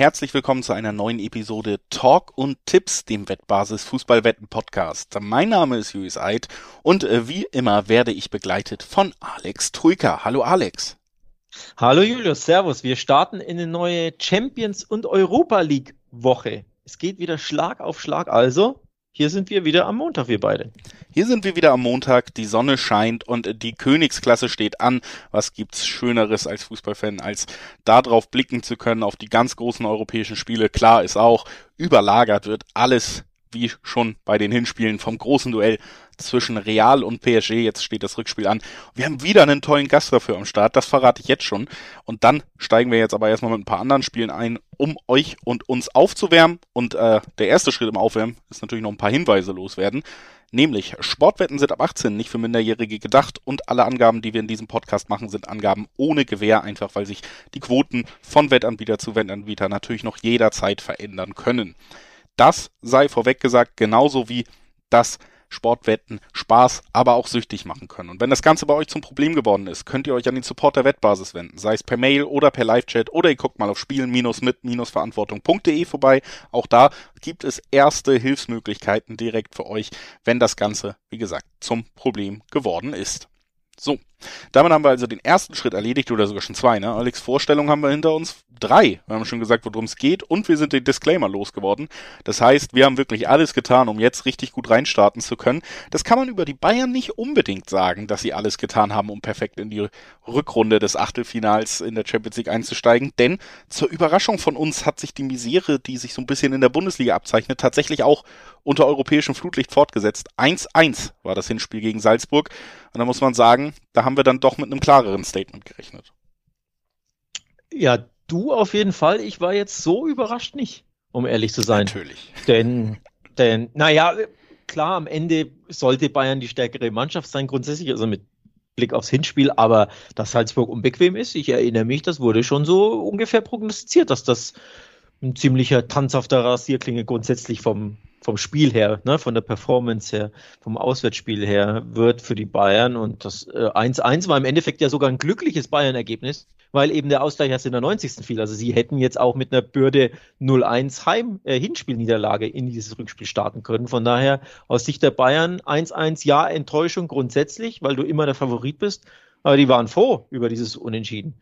Herzlich willkommen zu einer neuen Episode Talk und Tipps, dem Wettbasis Fußballwetten Podcast. Mein Name ist Julius Eid und äh, wie immer werde ich begleitet von Alex Troika. Hallo Alex. Hallo Julius, Servus. Wir starten in eine neue Champions und Europa League Woche. Es geht wieder Schlag auf Schlag, also hier sind wir wieder am Montag, wir beide. Hier sind wir wieder am Montag, die Sonne scheint und die Königsklasse steht an. Was gibt's Schöneres als Fußballfan, als darauf blicken zu können, auf die ganz großen europäischen Spiele? Klar ist auch, überlagert wird alles wie schon bei den Hinspielen vom großen Duell zwischen Real und PSG. Jetzt steht das Rückspiel an. Wir haben wieder einen tollen Gast dafür am Start. Das verrate ich jetzt schon. Und dann steigen wir jetzt aber erstmal mit ein paar anderen Spielen ein, um euch und uns aufzuwärmen. Und äh, der erste Schritt im Aufwärmen ist natürlich noch ein paar Hinweise loswerden. Nämlich, Sportwetten sind ab 18 nicht für Minderjährige gedacht und alle Angaben, die wir in diesem Podcast machen, sind Angaben ohne Gewähr, einfach weil sich die Quoten von Wettanbieter zu Wettanbieter natürlich noch jederzeit verändern können. Das sei vorweg gesagt, genauso wie das Sportwetten Spaß, aber auch süchtig machen können. Und wenn das Ganze bei euch zum Problem geworden ist, könnt ihr euch an den Support der Wettbasis wenden, sei es per Mail oder per Live-Chat oder ihr guckt mal auf spielen-mit-verantwortung.de vorbei. Auch da gibt es erste Hilfsmöglichkeiten direkt für euch, wenn das Ganze, wie gesagt, zum Problem geworden ist. So, damit haben wir also den ersten Schritt erledigt oder sogar schon zwei. Ne? Alex, Vorstellung haben wir hinter uns drei. Wir haben schon gesagt, worum es geht und wir sind den Disclaimer losgeworden. Das heißt, wir haben wirklich alles getan, um jetzt richtig gut reinstarten zu können. Das kann man über die Bayern nicht unbedingt sagen, dass sie alles getan haben, um perfekt in die Rückrunde des Achtelfinals in der Champions League einzusteigen. Denn zur Überraschung von uns hat sich die Misere, die sich so ein bisschen in der Bundesliga abzeichnet, tatsächlich auch unter europäischem Flutlicht fortgesetzt. 1-1 war das Hinspiel gegen Salzburg. Und da muss man sagen, da haben wir dann doch mit einem klareren Statement gerechnet. Ja, du auf jeden Fall. Ich war jetzt so überrascht nicht, um ehrlich zu sein. Natürlich. Denn, denn, naja, klar, am Ende sollte Bayern die stärkere Mannschaft sein, grundsätzlich, also mit Blick aufs Hinspiel, aber dass Salzburg unbequem ist, ich erinnere mich, das wurde schon so ungefähr prognostiziert, dass das ein ziemlicher tanzhafter Rasierklinge grundsätzlich vom, vom Spiel her, ne, von der Performance her, vom Auswärtsspiel her wird für die Bayern. Und das 1-1 äh, war im Endeffekt ja sogar ein glückliches Bayern-Ergebnis, weil eben der Ausgleich erst in der 90. fiel. Also sie hätten jetzt auch mit einer Bürde 0-1 Heim äh, Hinspielniederlage in dieses Rückspiel starten können. Von daher aus Sicht der Bayern 1-1 ja Enttäuschung grundsätzlich, weil du immer der Favorit bist. Aber die waren froh über dieses Unentschieden.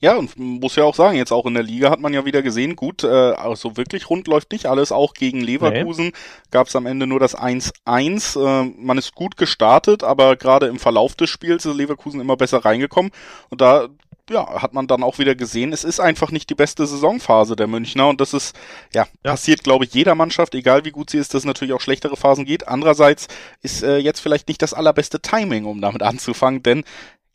Ja, und muss ja auch sagen, jetzt auch in der Liga hat man ja wieder gesehen, gut, äh, also wirklich rund läuft nicht alles, auch gegen Leverkusen nee. gab es am Ende nur das 1-1. Äh, man ist gut gestartet, aber gerade im Verlauf des Spiels ist Leverkusen immer besser reingekommen und da ja, hat man dann auch wieder gesehen, es ist einfach nicht die beste Saisonphase der Münchner und das ist, ja, ja. passiert, glaube ich, jeder Mannschaft, egal wie gut sie ist, dass es natürlich auch schlechtere Phasen geht. Andererseits ist äh, jetzt vielleicht nicht das allerbeste Timing, um damit anzufangen, denn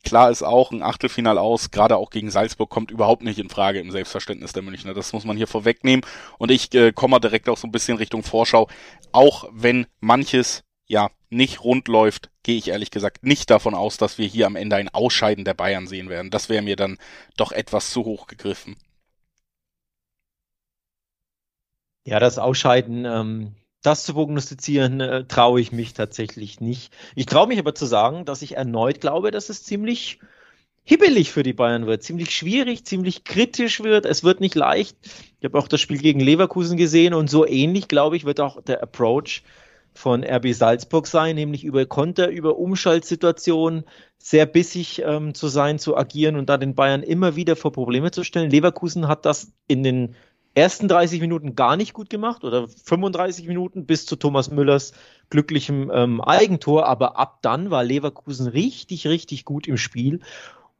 Klar ist auch ein Achtelfinal aus, gerade auch gegen Salzburg kommt überhaupt nicht in Frage im Selbstverständnis der Münchner. Das muss man hier vorwegnehmen. Und ich äh, komme direkt auch so ein bisschen Richtung Vorschau. Auch wenn manches ja nicht rund läuft, gehe ich ehrlich gesagt nicht davon aus, dass wir hier am Ende ein Ausscheiden der Bayern sehen werden. Das wäre mir dann doch etwas zu hoch gegriffen. Ja, das Ausscheiden ähm, das zu prognostizieren, äh, traue ich mich tatsächlich nicht. Ich traue mich aber zu sagen, dass ich erneut glaube, dass es ziemlich hibbelig für die Bayern wird, ziemlich schwierig, ziemlich kritisch wird. Es wird nicht leicht. Ich habe auch das Spiel gegen Leverkusen gesehen und so ähnlich, glaube ich, wird auch der Approach von RB Salzburg sein, nämlich über Konter, über Umschaltsituationen sehr bissig ähm, zu sein, zu agieren und da den Bayern immer wieder vor Probleme zu stellen. Leverkusen hat das in den ersten 30 Minuten gar nicht gut gemacht oder 35 Minuten bis zu Thomas Müllers glücklichem ähm, Eigentor, aber ab dann war Leverkusen richtig, richtig gut im Spiel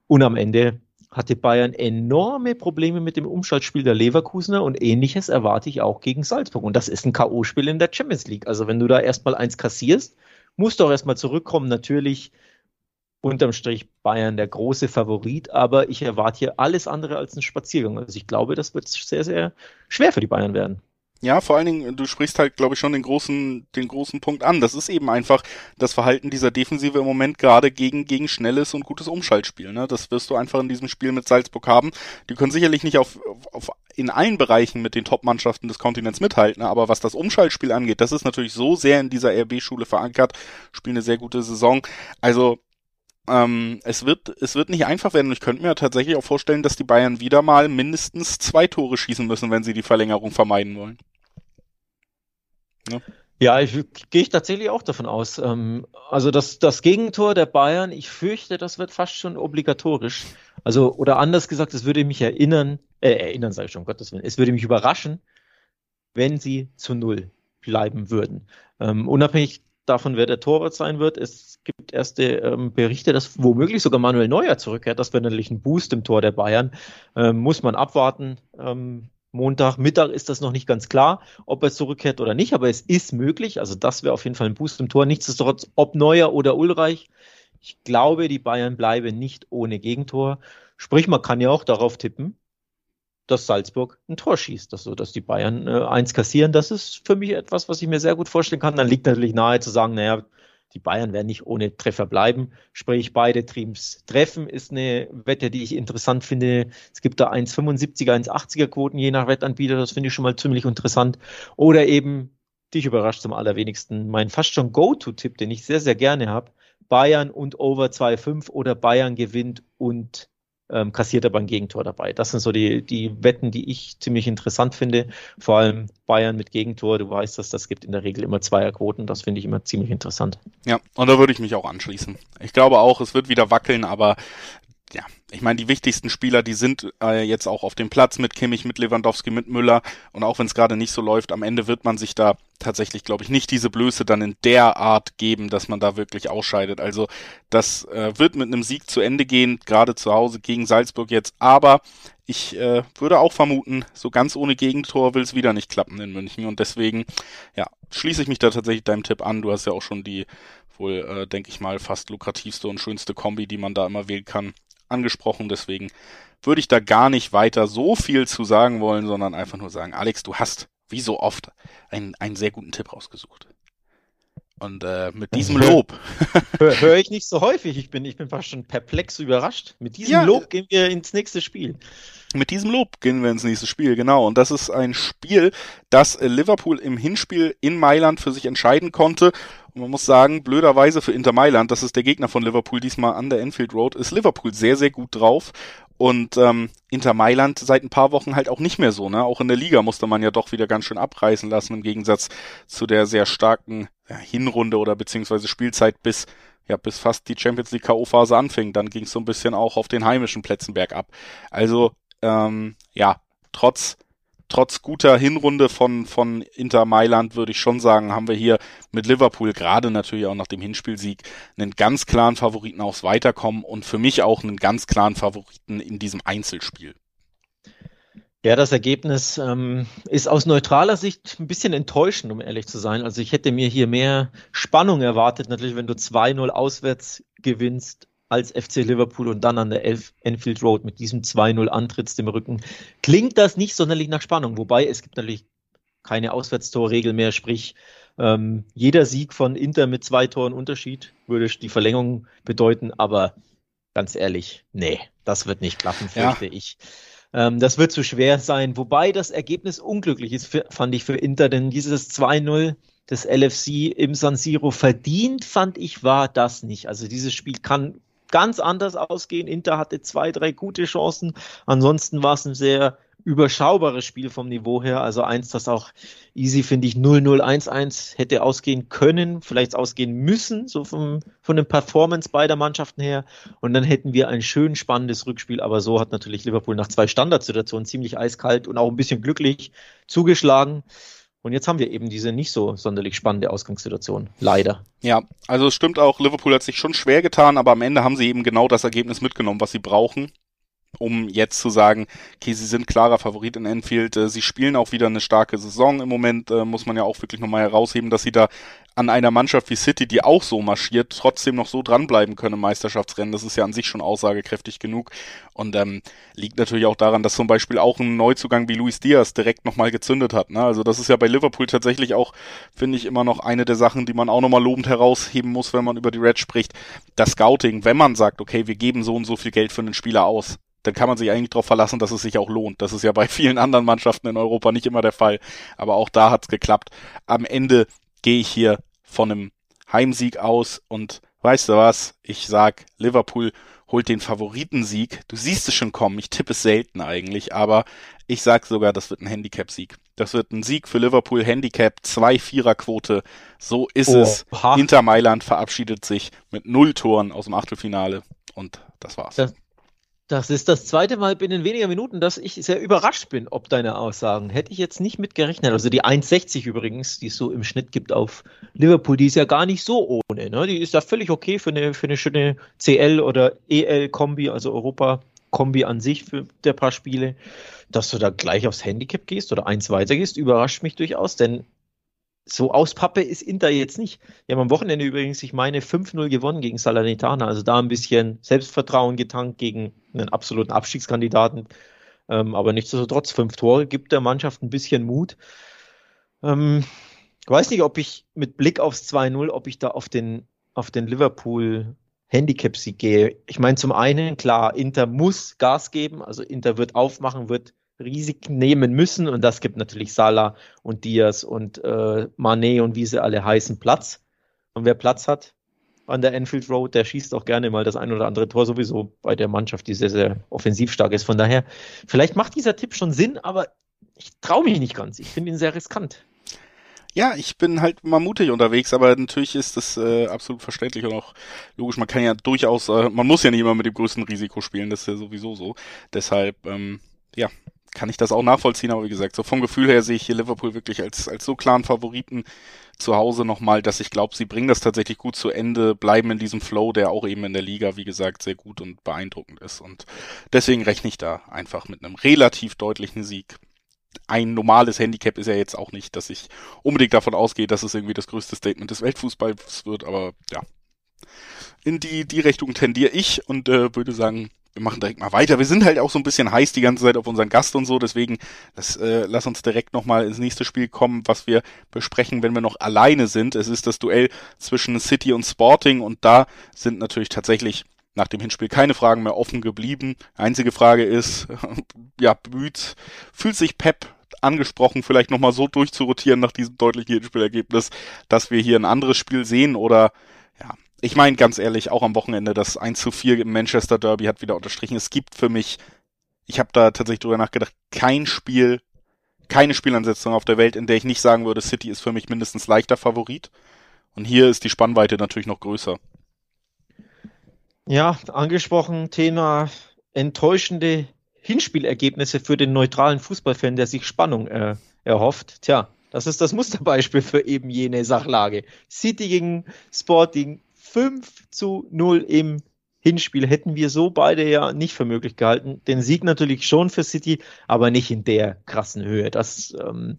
und am Ende hatte Bayern enorme Probleme mit dem Umschaltspiel der Leverkusener und ähnliches erwarte ich auch gegen Salzburg. Und das ist ein K.O.-Spiel in der Champions League. Also wenn du da erstmal eins kassierst, musst du auch erstmal zurückkommen. Natürlich unterm Strich Bayern der große Favorit, aber ich erwarte hier alles andere als einen Spaziergang. Also ich glaube, das wird sehr, sehr schwer für die Bayern werden. Ja, vor allen Dingen, du sprichst halt, glaube ich, schon den großen, den großen Punkt an. Das ist eben einfach das Verhalten dieser Defensive im Moment gerade gegen, gegen schnelles und gutes Umschaltspiel. Ne? Das wirst du einfach in diesem Spiel mit Salzburg haben. Die können sicherlich nicht auf, auf in allen Bereichen mit den Top-Mannschaften des Kontinents mithalten, aber was das Umschaltspiel angeht, das ist natürlich so sehr in dieser RB-Schule verankert, spielen eine sehr gute Saison. Also ähm, es wird, es wird nicht einfach werden. Ich könnte mir tatsächlich auch vorstellen, dass die Bayern wieder mal mindestens zwei Tore schießen müssen, wenn sie die Verlängerung vermeiden wollen. Ja. Ja, ich, gehe ich tatsächlich auch davon aus. Ähm, also das, das Gegentor der Bayern, ich fürchte, das wird fast schon obligatorisch. Also, oder anders gesagt, es würde mich erinnern, äh, erinnern sage ich schon, Gottes Willen, es würde mich überraschen, wenn sie zu null bleiben würden. Ähm, unabhängig davon, wer der Torwart sein wird, es gibt erste ähm, Berichte, dass womöglich sogar Manuel Neuer zurückkehrt. Das wäre natürlich ein Boost im Tor der Bayern. Ähm, muss man abwarten. Ähm, Montag, Mittag ist das noch nicht ganz klar, ob er zurückkehrt oder nicht, aber es ist möglich. Also das wäre auf jeden Fall ein Boost im Tor. Nichtsdestotrotz, ob Neuer oder Ulreich, ich glaube, die Bayern bleiben nicht ohne Gegentor. Sprich, man kann ja auch darauf tippen, dass Salzburg ein Tor schießt, dass, so, dass die Bayern äh, eins kassieren. Das ist für mich etwas, was ich mir sehr gut vorstellen kann. Dann liegt natürlich nahe zu sagen, naja, die Bayern werden nicht ohne Treffer bleiben. Sprich, beide Teams treffen ist eine Wette, die ich interessant finde. Es gibt da 1,75er, 1,80er Quoten je nach Wettanbieter. Das finde ich schon mal ziemlich interessant. Oder eben, dich überrascht zum allerwenigsten, mein fast schon Go-To-Tipp, den ich sehr, sehr gerne habe. Bayern und Over 2,5 oder Bayern gewinnt und ähm, kassiert aber ein Gegentor dabei. Das sind so die, die Wetten, die ich ziemlich interessant finde. Vor allem Bayern mit Gegentor. Du weißt, dass das gibt in der Regel immer Zweierquoten. Das finde ich immer ziemlich interessant. Ja, und da würde ich mich auch anschließen. Ich glaube auch, es wird wieder wackeln, aber ja, ich meine, die wichtigsten Spieler, die sind äh, jetzt auch auf dem Platz mit Kimmich, mit Lewandowski, mit Müller. Und auch wenn es gerade nicht so läuft, am Ende wird man sich da tatsächlich, glaube ich, nicht diese Blöße dann in der Art geben, dass man da wirklich ausscheidet. Also das äh, wird mit einem Sieg zu Ende gehen, gerade zu Hause gegen Salzburg jetzt. Aber ich äh, würde auch vermuten, so ganz ohne Gegentor will es wieder nicht klappen in München. Und deswegen, ja, schließe ich mich da tatsächlich deinem Tipp an. Du hast ja auch schon die wohl, äh, denke ich mal, fast lukrativste und schönste Kombi, die man da immer wählen kann angesprochen, deswegen würde ich da gar nicht weiter so viel zu sagen wollen, sondern einfach nur sagen, Alex, du hast, wie so oft, einen, einen sehr guten Tipp rausgesucht. Und äh, mit diesem Lob. Höre hör ich nicht so häufig. Ich bin, ich bin fast schon perplex überrascht. Mit diesem ja, Lob gehen wir ins nächste Spiel. Mit diesem Lob gehen wir ins nächste Spiel, genau. Und das ist ein Spiel, das Liverpool im Hinspiel in Mailand für sich entscheiden konnte. Und man muss sagen, blöderweise für Inter Mailand, das ist der Gegner von Liverpool diesmal an der Enfield Road, ist Liverpool sehr, sehr gut drauf. Und ähm, Inter Mailand seit ein paar Wochen halt auch nicht mehr so. Ne? Auch in der Liga musste man ja doch wieder ganz schön abreißen lassen, im Gegensatz zu der sehr starken ja, Hinrunde oder beziehungsweise Spielzeit bis ja, bis fast die Champions League K.O.-Phase anfing. Dann ging es so ein bisschen auch auf den heimischen Plätzen bergab. Also, ähm, ja, trotz trotz guter Hinrunde von, von Inter Mailand würde ich schon sagen, haben wir hier mit Liverpool gerade natürlich auch nach dem Hinspielsieg einen ganz klaren Favoriten aufs Weiterkommen und für mich auch einen ganz klaren Favoriten in diesem Einzelspiel. Ja, das Ergebnis ähm, ist aus neutraler Sicht ein bisschen enttäuschend, um ehrlich zu sein. Also ich hätte mir hier mehr Spannung erwartet, natürlich, wenn du 2-0 auswärts gewinnst als FC Liverpool und dann an der Elf Enfield Road mit diesem 2-0 antrittst im Rücken, klingt das nicht sonderlich nach Spannung. Wobei es gibt natürlich keine Auswärtstorregel mehr, sprich ähm, jeder Sieg von Inter mit zwei Toren Unterschied würde die Verlängerung bedeuten, aber ganz ehrlich, nee, das wird nicht klappen, fürchte ja. ich. Ähm, das wird zu schwer sein, wobei das Ergebnis unglücklich ist, für, fand ich für Inter, denn dieses 2-0 des LFC im San Siro verdient, fand ich, war das nicht. Also dieses Spiel kann ganz anders ausgehen. Inter hatte zwei, drei gute Chancen. Ansonsten war es ein sehr überschaubares Spiel vom Niveau her. Also eins, das auch easy, finde ich, 0-0-1-1 hätte ausgehen können, vielleicht ausgehen müssen, so vom, von den Performance beider Mannschaften her. Und dann hätten wir ein schön spannendes Rückspiel. Aber so hat natürlich Liverpool nach zwei Standardsituationen ziemlich eiskalt und auch ein bisschen glücklich zugeschlagen. Und jetzt haben wir eben diese nicht so sonderlich spannende Ausgangssituation. Leider. Ja, also es stimmt auch, Liverpool hat sich schon schwer getan, aber am Ende haben sie eben genau das Ergebnis mitgenommen, was sie brauchen um jetzt zu sagen, okay, sie sind klarer Favorit in Enfield. Äh, sie spielen auch wieder eine starke Saison im Moment, äh, muss man ja auch wirklich nochmal herausheben, dass sie da an einer Mannschaft wie City, die auch so marschiert, trotzdem noch so dranbleiben können im Meisterschaftsrennen. Das ist ja an sich schon aussagekräftig genug. Und ähm, liegt natürlich auch daran, dass zum Beispiel auch ein Neuzugang wie Luis Diaz direkt nochmal gezündet hat. Ne? Also das ist ja bei Liverpool tatsächlich auch, finde ich, immer noch eine der Sachen, die man auch nochmal lobend herausheben muss, wenn man über die Reds spricht. Das Scouting, wenn man sagt, okay, wir geben so und so viel Geld für einen Spieler aus, dann kann man sich eigentlich darauf verlassen, dass es sich auch lohnt. Das ist ja bei vielen anderen Mannschaften in Europa nicht immer der Fall. Aber auch da hat's geklappt. Am Ende gehe ich hier von einem Heimsieg aus und weißt du was? Ich sag, Liverpool holt den Favoritensieg. Du siehst es schon kommen. Ich tippe es selten eigentlich, aber ich sag sogar, das wird ein Handicap-Sieg. Das wird ein Sieg für Liverpool. Handicap, zwei Viererquote. So ist oh, es. Ha. Inter Mailand verabschiedet sich mit null Toren aus dem Achtelfinale. Und das war's. Das, das ist das zweite Mal binnen weniger Minuten, dass ich sehr überrascht bin, ob deine Aussagen. Hätte ich jetzt nicht mit gerechnet. Also die 1,60 übrigens, die es so im Schnitt gibt auf Liverpool, die ist ja gar nicht so ohne. Ne? Die ist ja völlig okay für eine, für eine schöne CL- oder EL-Kombi, also Europa-Kombi an sich für der paar Spiele. Dass du da gleich aufs Handicap gehst oder eins weiter gehst, überrascht mich durchaus, denn so aus Pappe ist Inter jetzt nicht. Die haben am Wochenende übrigens, ich meine, 5-0 gewonnen gegen Salernitana. Also da ein bisschen Selbstvertrauen getankt gegen einen absoluten Abstiegskandidaten. Ähm, aber nichtsdestotrotz, fünf Tore gibt der Mannschaft ein bisschen Mut. Ähm, ich weiß nicht, ob ich mit Blick aufs 2-0, ob ich da auf den, auf den Liverpool Handicap-Sieg gehe. Ich meine, zum einen, klar, Inter muss Gas geben. Also Inter wird aufmachen, wird Risiken nehmen müssen und das gibt natürlich Salah und Diaz und äh, Manet und wie sie alle heißen Platz. Und wer Platz hat an der Enfield Road, der schießt auch gerne mal das ein oder andere Tor sowieso bei der Mannschaft, die sehr, sehr offensiv stark ist. Von daher, vielleicht macht dieser Tipp schon Sinn, aber ich traue mich nicht ganz. Ich finde ihn sehr riskant. Ja, ich bin halt mal mutig unterwegs, aber natürlich ist das äh, absolut verständlich und auch logisch. Man kann ja durchaus, äh, man muss ja nicht immer mit dem größten Risiko spielen, das ist ja sowieso so. Deshalb, ähm, ja, kann ich das auch nachvollziehen, aber wie gesagt, so vom Gefühl her sehe ich hier Liverpool wirklich als, als so klaren Favoriten zu Hause nochmal, dass ich glaube, sie bringen das tatsächlich gut zu Ende, bleiben in diesem Flow, der auch eben in der Liga, wie gesagt, sehr gut und beeindruckend ist. Und deswegen rechne ich da einfach mit einem relativ deutlichen Sieg. Ein normales Handicap ist ja jetzt auch nicht, dass ich unbedingt davon ausgehe, dass es irgendwie das größte Statement des Weltfußballs wird, aber ja. In die, die Richtung tendiere ich und äh, würde sagen, wir machen direkt mal weiter. Wir sind halt auch so ein bisschen heiß die ganze Zeit auf unseren Gast und so, deswegen das, äh, lass uns direkt nochmal ins nächste Spiel kommen, was wir besprechen, wenn wir noch alleine sind. Es ist das Duell zwischen City und Sporting und da sind natürlich tatsächlich nach dem Hinspiel keine Fragen mehr offen geblieben. Einzige Frage ist, ja, bemüht, fühlt sich Pep angesprochen, vielleicht nochmal so durchzurotieren nach diesem deutlichen Hinspielergebnis, dass wir hier ein anderes Spiel sehen oder ich meine ganz ehrlich, auch am Wochenende das 1 zu 4 im Manchester Derby hat wieder unterstrichen. Es gibt für mich, ich habe da tatsächlich drüber nachgedacht, kein Spiel, keine Spielansetzung auf der Welt, in der ich nicht sagen würde, City ist für mich mindestens leichter Favorit. Und hier ist die Spannweite natürlich noch größer. Ja, angesprochen, Thema enttäuschende Hinspielergebnisse für den neutralen Fußballfan, der sich Spannung äh, erhofft. Tja, das ist das Musterbeispiel für eben jene Sachlage. City gegen Sporting 5 zu 0 im Hinspiel hätten wir so beide ja nicht für möglich gehalten. Den Sieg natürlich schon für City, aber nicht in der krassen Höhe. Das ähm,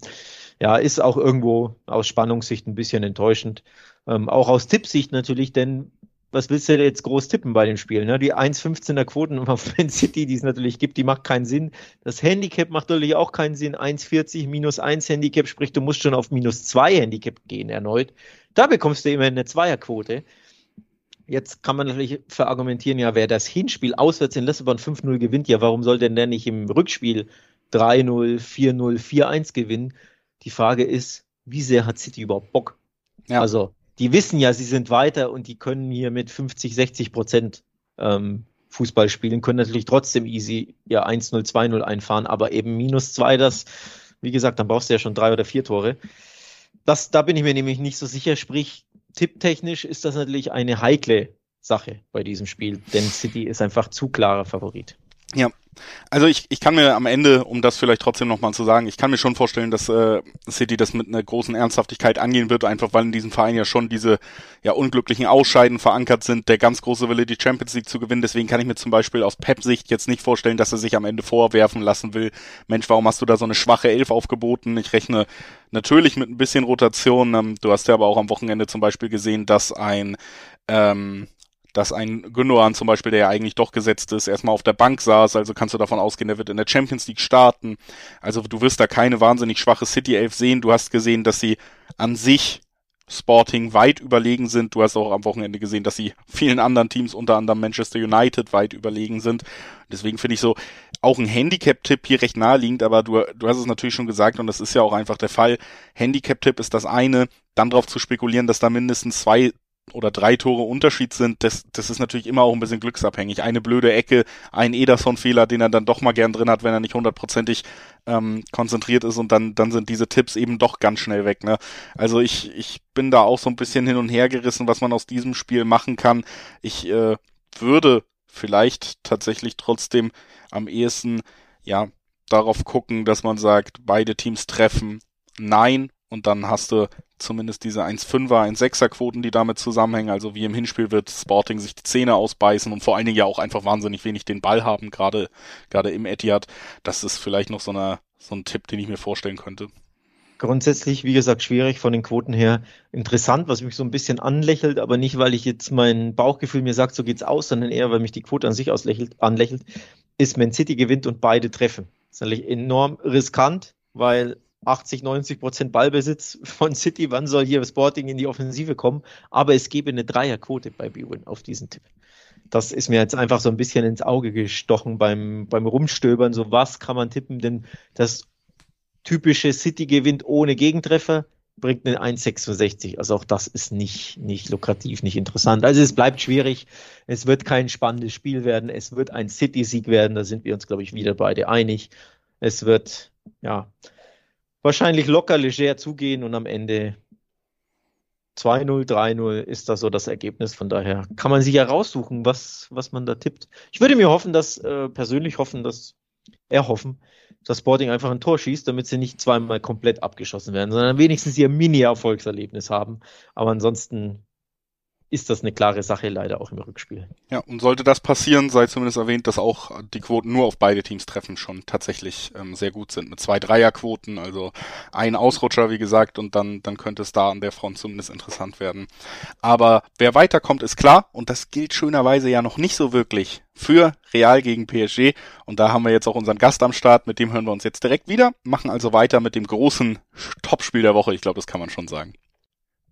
ja, ist auch irgendwo aus Spannungssicht ein bisschen enttäuschend. Ähm, auch aus Tippsicht natürlich, denn was willst du jetzt groß tippen bei dem Spiel? Ne? Die 1,15er Quoten auf Man City, die es natürlich gibt, die macht keinen Sinn. Das Handicap macht natürlich auch keinen Sinn. 1,40 minus 1 Handicap, sprich, du musst schon auf minus 2 Handicap gehen erneut. Da bekommst du immer eine Zweierquote. Jetzt kann man natürlich verargumentieren, ja, wer das Hinspiel auswärts in Lissabon 5-0 gewinnt, ja, warum soll denn der nicht im Rückspiel 3-0, 4-0, 4-1 gewinnen? Die Frage ist, wie sehr hat City überhaupt Bock? Ja. Also, die wissen ja, sie sind weiter und die können hier mit 50, 60 Prozent ähm, Fußball spielen, können natürlich trotzdem easy ja 1-0, 2-0 einfahren, aber eben minus 2, das, wie gesagt, dann brauchst du ja schon drei oder vier Tore. Das, da bin ich mir nämlich nicht so sicher, sprich, tipptechnisch ist das natürlich eine heikle Sache bei diesem Spiel, denn City ist einfach zu klarer Favorit. Ja, also ich, ich kann mir am Ende, um das vielleicht trotzdem nochmal zu sagen, ich kann mir schon vorstellen, dass äh, City das mit einer großen Ernsthaftigkeit angehen wird, einfach weil in diesem Verein ja schon diese ja unglücklichen Ausscheiden verankert sind, der ganz große Wille, die Champions League zu gewinnen. Deswegen kann ich mir zum Beispiel aus Pep-Sicht jetzt nicht vorstellen, dass er sich am Ende vorwerfen lassen will, Mensch, warum hast du da so eine schwache Elf aufgeboten? Ich rechne natürlich mit ein bisschen Rotation. Ähm, du hast ja aber auch am Wochenende zum Beispiel gesehen, dass ein ähm, dass ein Gündogan zum Beispiel, der ja eigentlich doch gesetzt ist, erstmal auf der Bank saß, also kannst du davon ausgehen, der wird in der Champions League starten. Also du wirst da keine wahnsinnig schwache City Elf sehen. Du hast gesehen, dass sie an sich Sporting weit überlegen sind. Du hast auch am Wochenende gesehen, dass sie vielen anderen Teams, unter anderem Manchester United, weit überlegen sind. Deswegen finde ich so auch ein Handicap-Tipp hier recht naheliegend, aber du, du hast es natürlich schon gesagt und das ist ja auch einfach der Fall. Handicap-Tipp ist das eine, dann darauf zu spekulieren, dass da mindestens zwei oder drei Tore Unterschied sind, das, das ist natürlich immer auch ein bisschen glücksabhängig. Eine blöde Ecke, ein Ederson-Fehler, den er dann doch mal gern drin hat, wenn er nicht hundertprozentig ähm, konzentriert ist und dann, dann sind diese Tipps eben doch ganz schnell weg. Ne? Also ich, ich bin da auch so ein bisschen hin und her gerissen, was man aus diesem Spiel machen kann. Ich äh, würde vielleicht tatsächlich trotzdem am ehesten ja darauf gucken, dass man sagt, beide Teams treffen, nein, und dann hast du zumindest diese 1,5er, 1,6er Quoten, die damit zusammenhängen. Also wie im Hinspiel wird Sporting sich die Zähne ausbeißen und vor allen Dingen ja auch einfach wahnsinnig wenig den Ball haben, gerade, gerade im Etihad. Das ist vielleicht noch so, eine, so ein Tipp, den ich mir vorstellen könnte. Grundsätzlich, wie gesagt, schwierig von den Quoten her. Interessant, was mich so ein bisschen anlächelt, aber nicht, weil ich jetzt mein Bauchgefühl mir sagt, so geht's aus, sondern eher, weil mich die Quote an sich auslächelt, anlächelt, ist Man City gewinnt und beide treffen. Das ist natürlich enorm riskant, weil 80, 90 Prozent Ballbesitz von City. Wann soll hier Sporting in die Offensive kommen? Aber es gebe eine Dreierquote bei B-Win auf diesen Tipp. Das ist mir jetzt einfach so ein bisschen ins Auge gestochen beim, beim Rumstöbern. So was kann man tippen? Denn das typische City gewinnt ohne Gegentreffer bringt eine 1,66. Also auch das ist nicht, nicht lukrativ, nicht interessant. Also es bleibt schwierig. Es wird kein spannendes Spiel werden. Es wird ein City-Sieg werden. Da sind wir uns, glaube ich, wieder beide einig. Es wird, ja, wahrscheinlich locker leger zugehen und am Ende 2-0, 3-0 ist das so das Ergebnis. Von daher kann man sich ja raussuchen, was, was man da tippt. Ich würde mir hoffen, dass, äh, persönlich hoffen, dass, erhoffen, dass Sporting einfach ein Tor schießt, damit sie nicht zweimal komplett abgeschossen werden, sondern wenigstens ihr Mini-Erfolgserlebnis haben. Aber ansonsten ist das eine klare Sache leider auch im Rückspiel. Ja, und sollte das passieren, sei zumindest erwähnt, dass auch die Quoten nur auf beide Teams treffen schon tatsächlich ähm, sehr gut sind. Mit zwei Dreierquoten, also ein Ausrutscher, wie gesagt, und dann, dann könnte es da an der Front zumindest interessant werden. Aber wer weiterkommt, ist klar, und das gilt schönerweise ja noch nicht so wirklich für Real gegen PSG. Und da haben wir jetzt auch unseren Gast am Start, mit dem hören wir uns jetzt direkt wieder, machen also weiter mit dem großen Topspiel der Woche. Ich glaube, das kann man schon sagen.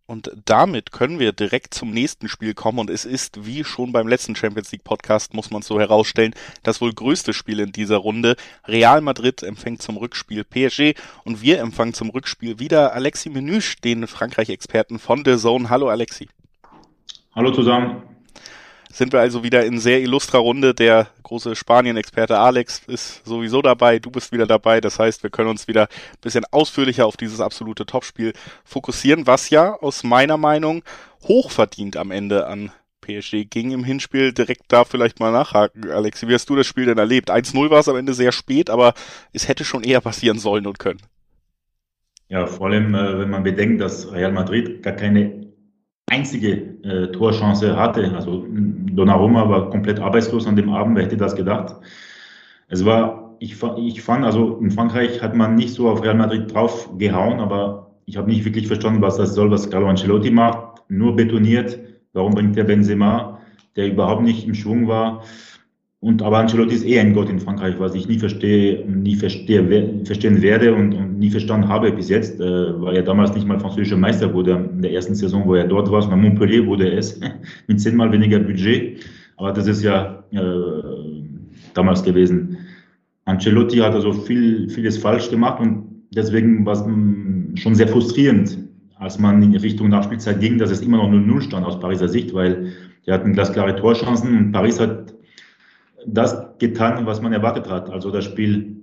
Und damit können wir direkt zum nächsten Spiel kommen. Und es ist, wie schon beim letzten Champions League Podcast, muss man so herausstellen, das wohl größte Spiel in dieser Runde. Real Madrid empfängt zum Rückspiel PSG und wir empfangen zum Rückspiel wieder Alexi Menüsch, den Frankreich-Experten von The Zone. Hallo Alexi. Hallo zusammen sind wir also wieder in sehr illustrer Runde. Der große Spanien-Experte Alex ist sowieso dabei, du bist wieder dabei. Das heißt, wir können uns wieder ein bisschen ausführlicher auf dieses absolute Topspiel fokussieren, was ja aus meiner Meinung hochverdient am Ende an PSG ging im Hinspiel. Direkt da vielleicht mal nachhaken, Alex. Wie hast du das Spiel denn erlebt? 1-0 war es am Ende sehr spät, aber es hätte schon eher passieren sollen und können. Ja, vor allem, äh, wenn man bedenkt, dass Real Madrid gar keine einzige äh, Torchance hatte. Also Donnarumma war komplett arbeitslos an dem Abend, wer hätte das gedacht? Es war, ich, ich fand, also in Frankreich hat man nicht so auf Real Madrid drauf gehauen, aber ich habe nicht wirklich verstanden, was das soll, was Carlo Ancelotti macht. Nur betoniert, warum bringt der Benzema, der überhaupt nicht im Schwung war. Und aber Ancelotti ist eh ein Gott in Frankreich, was ich nie verstehe, nie verstehe, verstehen werde und, und nie verstanden habe bis jetzt, äh, weil er damals nicht mal französischer Meister wurde in der ersten Saison, wo er dort war. Sondern Montpellier wurde es mit zehnmal weniger Budget. Aber das ist ja äh, damals gewesen. Ancelotti hat also viel, vieles falsch gemacht und deswegen war es mm, schon sehr frustrierend, als man in Richtung Nachspielzeit ging, dass es immer noch 0-0 stand aus Pariser Sicht, weil die hatten glasklare Torchancen und Paris hat das getan, was man erwartet hat. Also das Spiel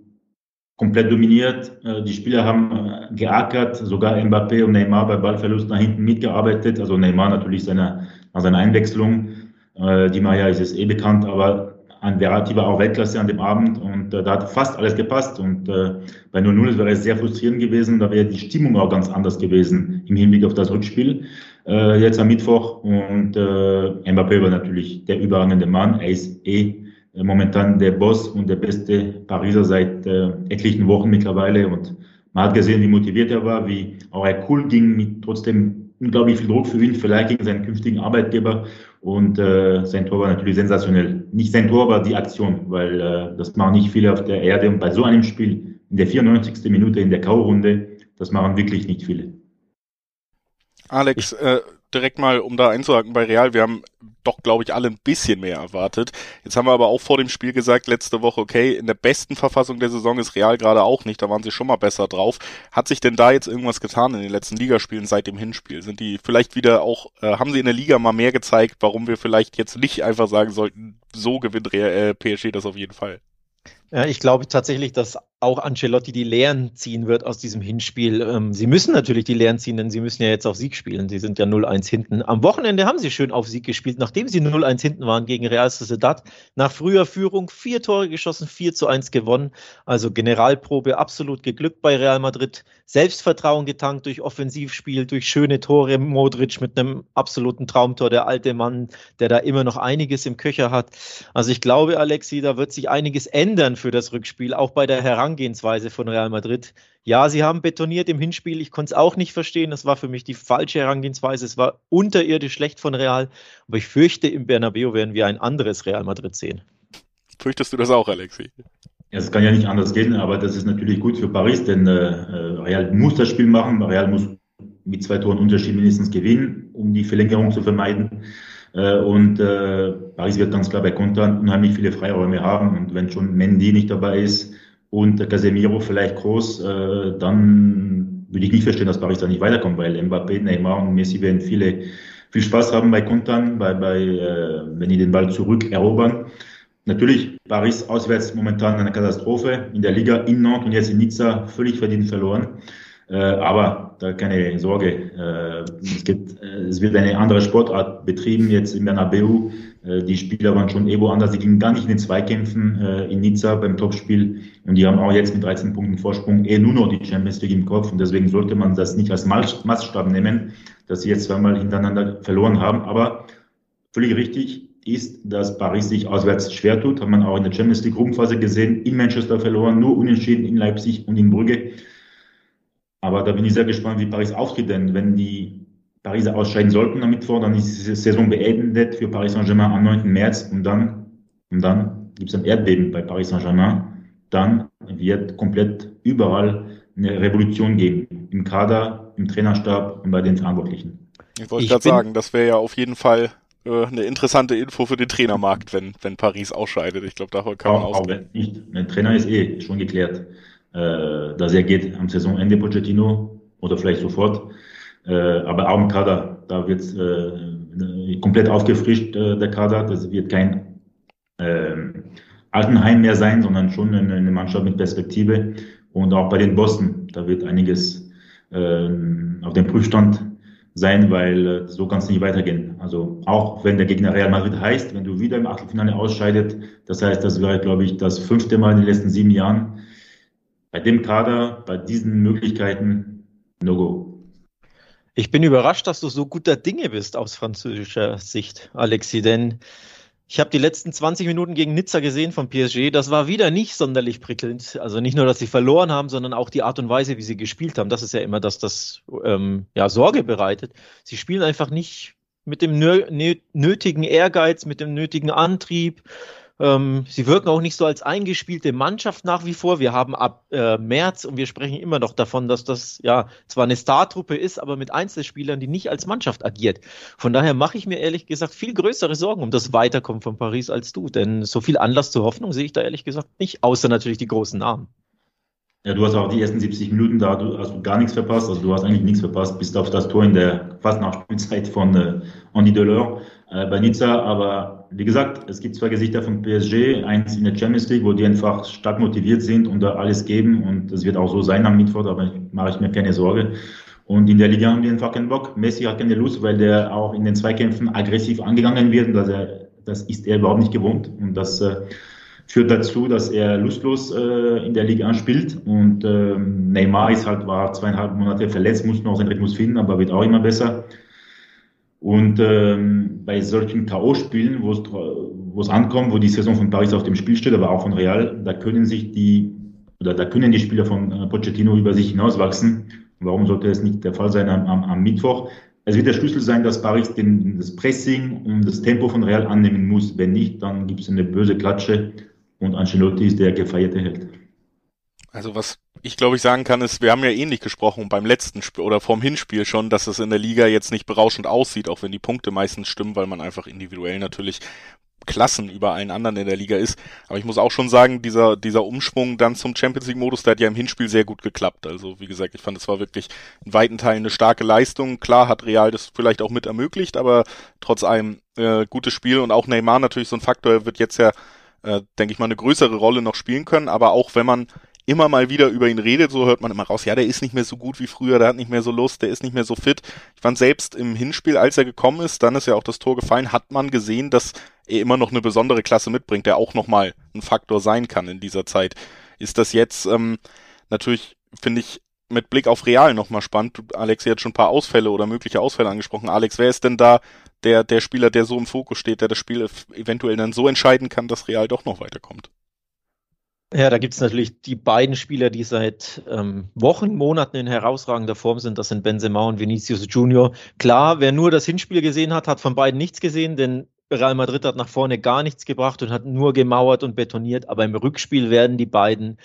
komplett dominiert. Äh, die Spieler haben äh, geackert, sogar Mbappé und Neymar bei Ballverlust nach hinten mitgearbeitet. Also Neymar natürlich seine, nach seiner Einwechslung. Äh, die Maya ist es eh bekannt, aber ein Verratti war auch Weltklasse an dem Abend und da hat fast alles gepasst. Und bei 0-0 wäre es sehr frustrierend gewesen. Da wäre die Stimmung auch ganz anders gewesen im Hinblick auf das Rückspiel. jetzt am Mittwoch und Mbappé war natürlich der überragende Mann. Er ist eh momentan der Boss und der beste Pariser seit äh, etlichen Wochen mittlerweile. Und man hat gesehen, wie motiviert er war, wie auch er cool ging, mit trotzdem unglaublich viel Druck für ihn, vielleicht gegen seinen künftigen Arbeitgeber. Und äh, sein Tor war natürlich sensationell. Nicht sein Tor, aber die Aktion, weil äh, das machen nicht viele auf der Erde. Und bei so einem Spiel in der 94. Minute in der K.O.-Runde, das machen wirklich nicht viele. Alex, äh, direkt mal, um da einzuhaken bei Real, wir haben doch, glaube ich, alle ein bisschen mehr erwartet. Jetzt haben wir aber auch vor dem Spiel gesagt, letzte Woche, okay, in der besten Verfassung der Saison ist Real gerade auch nicht, da waren sie schon mal besser drauf. Hat sich denn da jetzt irgendwas getan in den letzten Ligaspielen seit dem Hinspiel? Sind die vielleicht wieder auch, äh, haben sie in der Liga mal mehr gezeigt, warum wir vielleicht jetzt nicht einfach sagen sollten, so gewinnt Real, äh, PSG das auf jeden Fall? Ja, ich glaube tatsächlich, dass auch Ancelotti die Lehren ziehen wird aus diesem Hinspiel. Ähm, sie müssen natürlich die Lehren ziehen, denn sie müssen ja jetzt auf Sieg spielen. Sie sind ja 0-1 hinten. Am Wochenende haben sie schön auf Sieg gespielt, nachdem sie 0-1 hinten waren gegen Real Sociedad. Nach früher Führung vier Tore geschossen, 4 zu 1 gewonnen. Also Generalprobe absolut geglückt bei Real Madrid. Selbstvertrauen getankt durch Offensivspiel, durch schöne Tore. Modric mit einem absoluten Traumtor, der alte Mann, der da immer noch einiges im Köcher hat. Also ich glaube, Alexi, da wird sich einiges ändern für das Rückspiel, auch bei der Herangehensweise Herangehensweise von Real Madrid. Ja, sie haben betoniert im Hinspiel. Ich konnte es auch nicht verstehen. Das war für mich die falsche Herangehensweise. Es war unterirdisch schlecht von Real. Aber ich fürchte, im Bernabeu werden wir ein anderes Real Madrid sehen. Fürchtest du das auch, Alexi? Ja, es kann ja nicht anders gehen, aber das ist natürlich gut für Paris, denn äh, Real muss das Spiel machen. Real muss mit zwei Toren Unterschied mindestens gewinnen, um die Verlängerung zu vermeiden. Äh, und äh, Paris wird ganz klar bei Kontern unheimlich viele Freiräume haben. Und wenn schon Mendy nicht dabei ist, und Casemiro vielleicht groß, äh, dann würde ich nicht verstehen, dass Paris da nicht weiterkommt, weil Mbappé, Neymar und Messi werden viele, viel Spaß haben bei Kontern, bei, bei, äh, wenn die den Ball zurück erobern. Natürlich, Paris auswärts momentan eine Katastrophe, in der Liga in Nantes und jetzt in Nizza völlig verdient verloren. Äh, aber da keine Sorge, äh, es, gibt, äh, es wird eine andere Sportart betrieben jetzt in Bernabeu. Äh, die Spieler waren schon eh woanders, die gingen gar nicht in den Zweikämpfen äh, in Nizza beim Topspiel. Und die haben auch jetzt mit 13 Punkten Vorsprung eh nur noch die Champions League im Kopf. Und deswegen sollte man das nicht als Maßstab nehmen, dass sie jetzt zweimal hintereinander verloren haben. Aber völlig richtig ist, dass Paris sich auswärts schwer tut, hat man auch in der Champions League Gruppenphase gesehen, in Manchester verloren, nur unentschieden in Leipzig und in Brügge. Aber da bin ich sehr gespannt, wie Paris auftritt, denn wenn die Pariser ausscheiden sollten am Mittwoch, dann ist die Saison beendet für Paris Saint-Germain am 9. März und dann, und dann gibt es ein Erdbeben bei Paris Saint-Germain. Dann wird komplett überall eine Revolution geben. Im Kader, im Trainerstab und bei den Verantwortlichen. Ich wollte gerade sagen, das wäre ja auf jeden Fall äh, eine interessante Info für den Trainermarkt, wenn, wenn Paris ausscheidet. Ich glaube, davon kann man auch. Wenn nicht. Der Trainer ist eh schon geklärt, äh, dass er geht am Saisonende Pochettino oder vielleicht sofort. Äh, aber auch im Kader, da wird äh, komplett aufgefrischt, äh, der Kader. Das wird kein äh, Altenheim mehr sein, sondern schon eine, eine, Mannschaft mit Perspektive. Und auch bei den Bossen, da wird einiges äh, auf dem Prüfstand sein, weil äh, so kann es nicht weitergehen. Also auch wenn der Gegner Real Madrid heißt, wenn du wieder im Achtelfinale ausscheidet, das heißt, das wäre, glaube ich, das fünfte Mal in den letzten sieben Jahren. Bei dem Kader, bei diesen Möglichkeiten, no go. Ich bin überrascht, dass du so guter Dinge bist aus französischer Sicht, Alexi, denn ich habe die letzten 20 Minuten gegen Nizza gesehen von PSG. Das war wieder nicht sonderlich prickelnd. Also nicht nur, dass sie verloren haben, sondern auch die Art und Weise, wie sie gespielt haben. Das ist ja immer, dass das ähm, ja, Sorge bereitet. Sie spielen einfach nicht mit dem nötigen Ehrgeiz, mit dem nötigen Antrieb. Ähm, sie wirken auch nicht so als eingespielte Mannschaft nach wie vor. Wir haben ab äh, März und wir sprechen immer noch davon, dass das ja zwar eine Startruppe ist, aber mit Einzelspielern, die nicht als Mannschaft agiert. Von daher mache ich mir ehrlich gesagt viel größere Sorgen um das Weiterkommen von Paris als du, denn so viel Anlass zur Hoffnung sehe ich da ehrlich gesagt nicht, außer natürlich die großen Namen. Ja, du hast auch die ersten 70 Minuten da, du hast gar nichts verpasst, also du hast eigentlich nichts verpasst, bis auf das Tor in der fast Nachspielzeit von äh, Andy Delors äh, bei Nizza, aber wie gesagt, es gibt zwei Gesichter von PSG, eins in der Champions League, wo die einfach stark motiviert sind und da alles geben und es wird auch so sein am Mittwoch, aber mache ich mir keine Sorge. Und in der Liga haben die einfach keinen Bock. Messi hat keine Lust, weil der auch in den Zweikämpfen aggressiv angegangen wird dass er, das ist er überhaupt nicht gewohnt und das äh, führt dazu, dass er lustlos äh, in der Liga spielt und äh, Neymar ist halt, war zweieinhalb Monate verletzt, muss noch seinen Rhythmus finden, aber wird auch immer besser. Und ähm, bei solchen K.O.-Spielen, wo es ankommt, wo die Saison von Paris auf dem Spiel steht, aber auch von Real, da können sich die oder da können die Spieler von äh, Pochettino über sich hinauswachsen. Warum sollte es nicht der Fall sein am, am, am Mittwoch? Es wird der Schlüssel sein, dass Paris den, das Pressing und das Tempo von Real annehmen muss. Wenn nicht, dann gibt es eine böse Klatsche und Ancelotti ist der gefeierte Held. Also was ich glaube, ich sagen kann, ist, wir haben ja ähnlich gesprochen beim letzten Spiel oder vorm Hinspiel schon, dass es in der Liga jetzt nicht berauschend aussieht, auch wenn die Punkte meistens stimmen, weil man einfach individuell natürlich Klassen über allen anderen in der Liga ist. Aber ich muss auch schon sagen, dieser, dieser Umschwung dann zum Champions League Modus, der hat ja im Hinspiel sehr gut geklappt. Also, wie gesagt, ich fand, es war wirklich in weiten Teilen eine starke Leistung. Klar hat Real das vielleicht auch mit ermöglicht, aber trotz allem äh, gutes Spiel und auch Neymar natürlich so ein Faktor, wird jetzt ja, äh, denke ich mal, eine größere Rolle noch spielen können. Aber auch wenn man immer mal wieder über ihn redet, so hört man immer raus, ja, der ist nicht mehr so gut wie früher, der hat nicht mehr so Lust, der ist nicht mehr so fit. Ich fand selbst im Hinspiel, als er gekommen ist, dann ist ja auch das Tor gefallen, hat man gesehen, dass er immer noch eine besondere Klasse mitbringt, der auch nochmal ein Faktor sein kann in dieser Zeit. Ist das jetzt ähm, natürlich, finde ich, mit Blick auf Real nochmal spannend. Alex hat schon ein paar Ausfälle oder mögliche Ausfälle angesprochen. Alex, wer ist denn da der, der Spieler, der so im Fokus steht, der das Spiel eventuell dann so entscheiden kann, dass Real doch noch weiterkommt? Ja, da gibt es natürlich die beiden Spieler, die seit ähm, Wochen, Monaten in herausragender Form sind. Das sind Benzema und Vinicius Junior. Klar, wer nur das Hinspiel gesehen hat, hat von beiden nichts gesehen, denn Real Madrid hat nach vorne gar nichts gebracht und hat nur gemauert und betoniert. Aber im Rückspiel werden die beiden,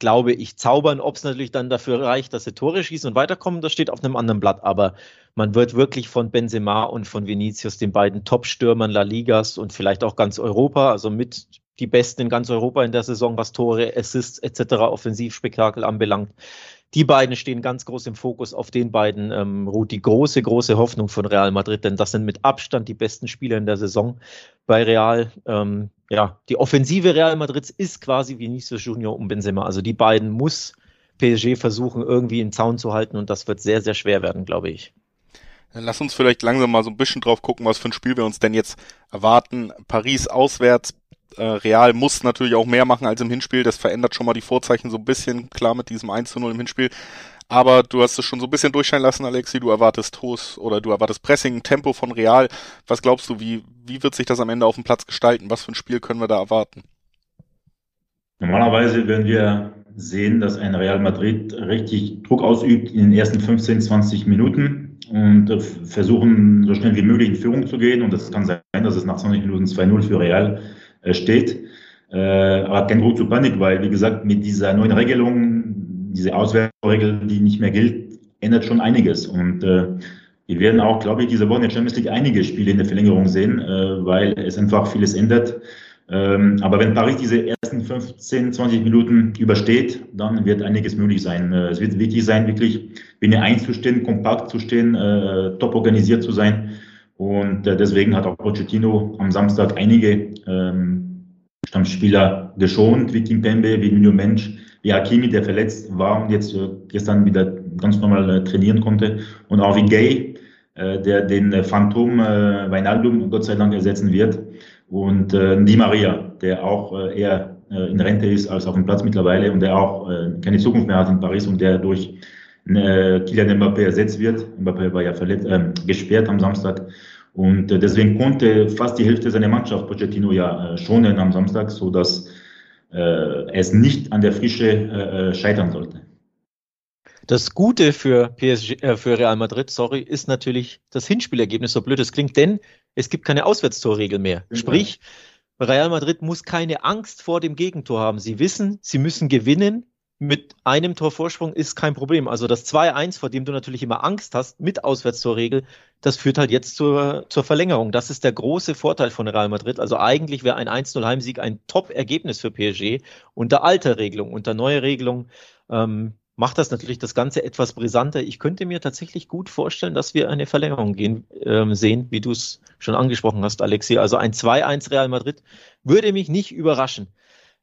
glaube ich, zaubern. Ob es natürlich dann dafür reicht, dass sie Tore schießen und weiterkommen, das steht auf einem anderen Blatt. Aber man wird wirklich von Benzema und von Vinicius, den beiden Top-Stürmern La Ligas und vielleicht auch ganz Europa, also mit die Besten in ganz Europa in der Saison, was Tore, Assists etc., Offensivspektakel anbelangt. Die beiden stehen ganz groß im Fokus. Auf den beiden ähm, ruht die große, große Hoffnung von Real Madrid, denn das sind mit Abstand die besten Spieler in der Saison bei Real. Ähm, ja, die Offensive Real Madrids ist quasi Vinicius Junior und Benzema. Also die beiden muss PSG versuchen, irgendwie in Zaun zu halten und das wird sehr, sehr schwer werden, glaube ich. Lass uns vielleicht langsam mal so ein bisschen drauf gucken, was für ein Spiel wir uns denn jetzt erwarten. Paris auswärts, äh, Real muss natürlich auch mehr machen als im Hinspiel. Das verändert schon mal die Vorzeichen so ein bisschen, klar mit diesem 1 zu 0 im Hinspiel. Aber du hast es schon so ein bisschen durchscheinen lassen, Alexi. Du erwartest Hohes oder du erwartest Pressing, Tempo von Real. Was glaubst du, wie, wie wird sich das am Ende auf dem Platz gestalten? Was für ein Spiel können wir da erwarten? Normalerweise werden wir sehen, dass ein Real Madrid richtig Druck ausübt in den ersten 15, 20 Minuten und versuchen, so schnell wie möglich in Führung zu gehen. Und das kann sein, dass es nach 20 Minuten 2-0 für Real steht. Äh, aber kein Grund zur Panik, weil, wie gesagt, mit dieser neuen Regelung, diese Auswärtsregel, die nicht mehr gilt, ändert schon einiges. Und äh, wir werden auch, glaube ich, diese Woche in der Champions League einige Spiele in der Verlängerung sehen, äh, weil es einfach vieles ändert. Ähm, aber wenn Paris diese ersten 15, 20 Minuten übersteht, dann wird einiges möglich sein. Äh, es wird wichtig sein, wirklich wie eine Eins zu stehen, kompakt zu stehen, äh, top organisiert zu sein und äh, deswegen hat auch Pochettino am Samstag einige ähm, Stammspieler geschont, wie Kim Pembe, wie Nuno Mensch, wie Hakimi, der verletzt war und jetzt äh, gestern wieder ganz normal äh, trainieren konnte. Und auch wie Gay, äh, der den äh, Phantom äh, Weinaldum Gott sei Dank ersetzen wird. Und äh, Di Maria, der auch äh, eher äh, in Rente ist als auf dem Platz mittlerweile und der auch äh, keine Zukunft mehr hat in Paris und der durch äh, Kylian Mbappé ersetzt wird. Mbappé war ja verletzt, äh, gesperrt am Samstag. Und äh, deswegen konnte fast die Hälfte seiner Mannschaft Pochettino ja äh, schonen am Samstag, so dass äh, es nicht an der Frische äh, äh, scheitern sollte. Das Gute für, PSG, äh, für Real Madrid, sorry, ist natürlich das Hinspielergebnis, so blöd es klingt, denn es gibt keine Auswärtstorregel mehr. Genau. Sprich, Real Madrid muss keine Angst vor dem Gegentor haben. Sie wissen, sie müssen gewinnen mit einem Torvorsprung ist kein Problem. Also das 2-1, vor dem du natürlich immer Angst hast, mit Auswärtstorregel, das führt halt jetzt zur, zur Verlängerung. Das ist der große Vorteil von Real Madrid. Also eigentlich wäre ein 1-0 Heimsieg ein Top-Ergebnis für PSG unter alter Regelung. Unter neuer Regelung ähm, macht das natürlich das Ganze etwas brisanter. Ich könnte mir tatsächlich gut vorstellen, dass wir eine Verlängerung gehen, ähm, sehen, wie du es schon angesprochen hast, Alexi. Also ein 2-1 Real Madrid würde mich nicht überraschen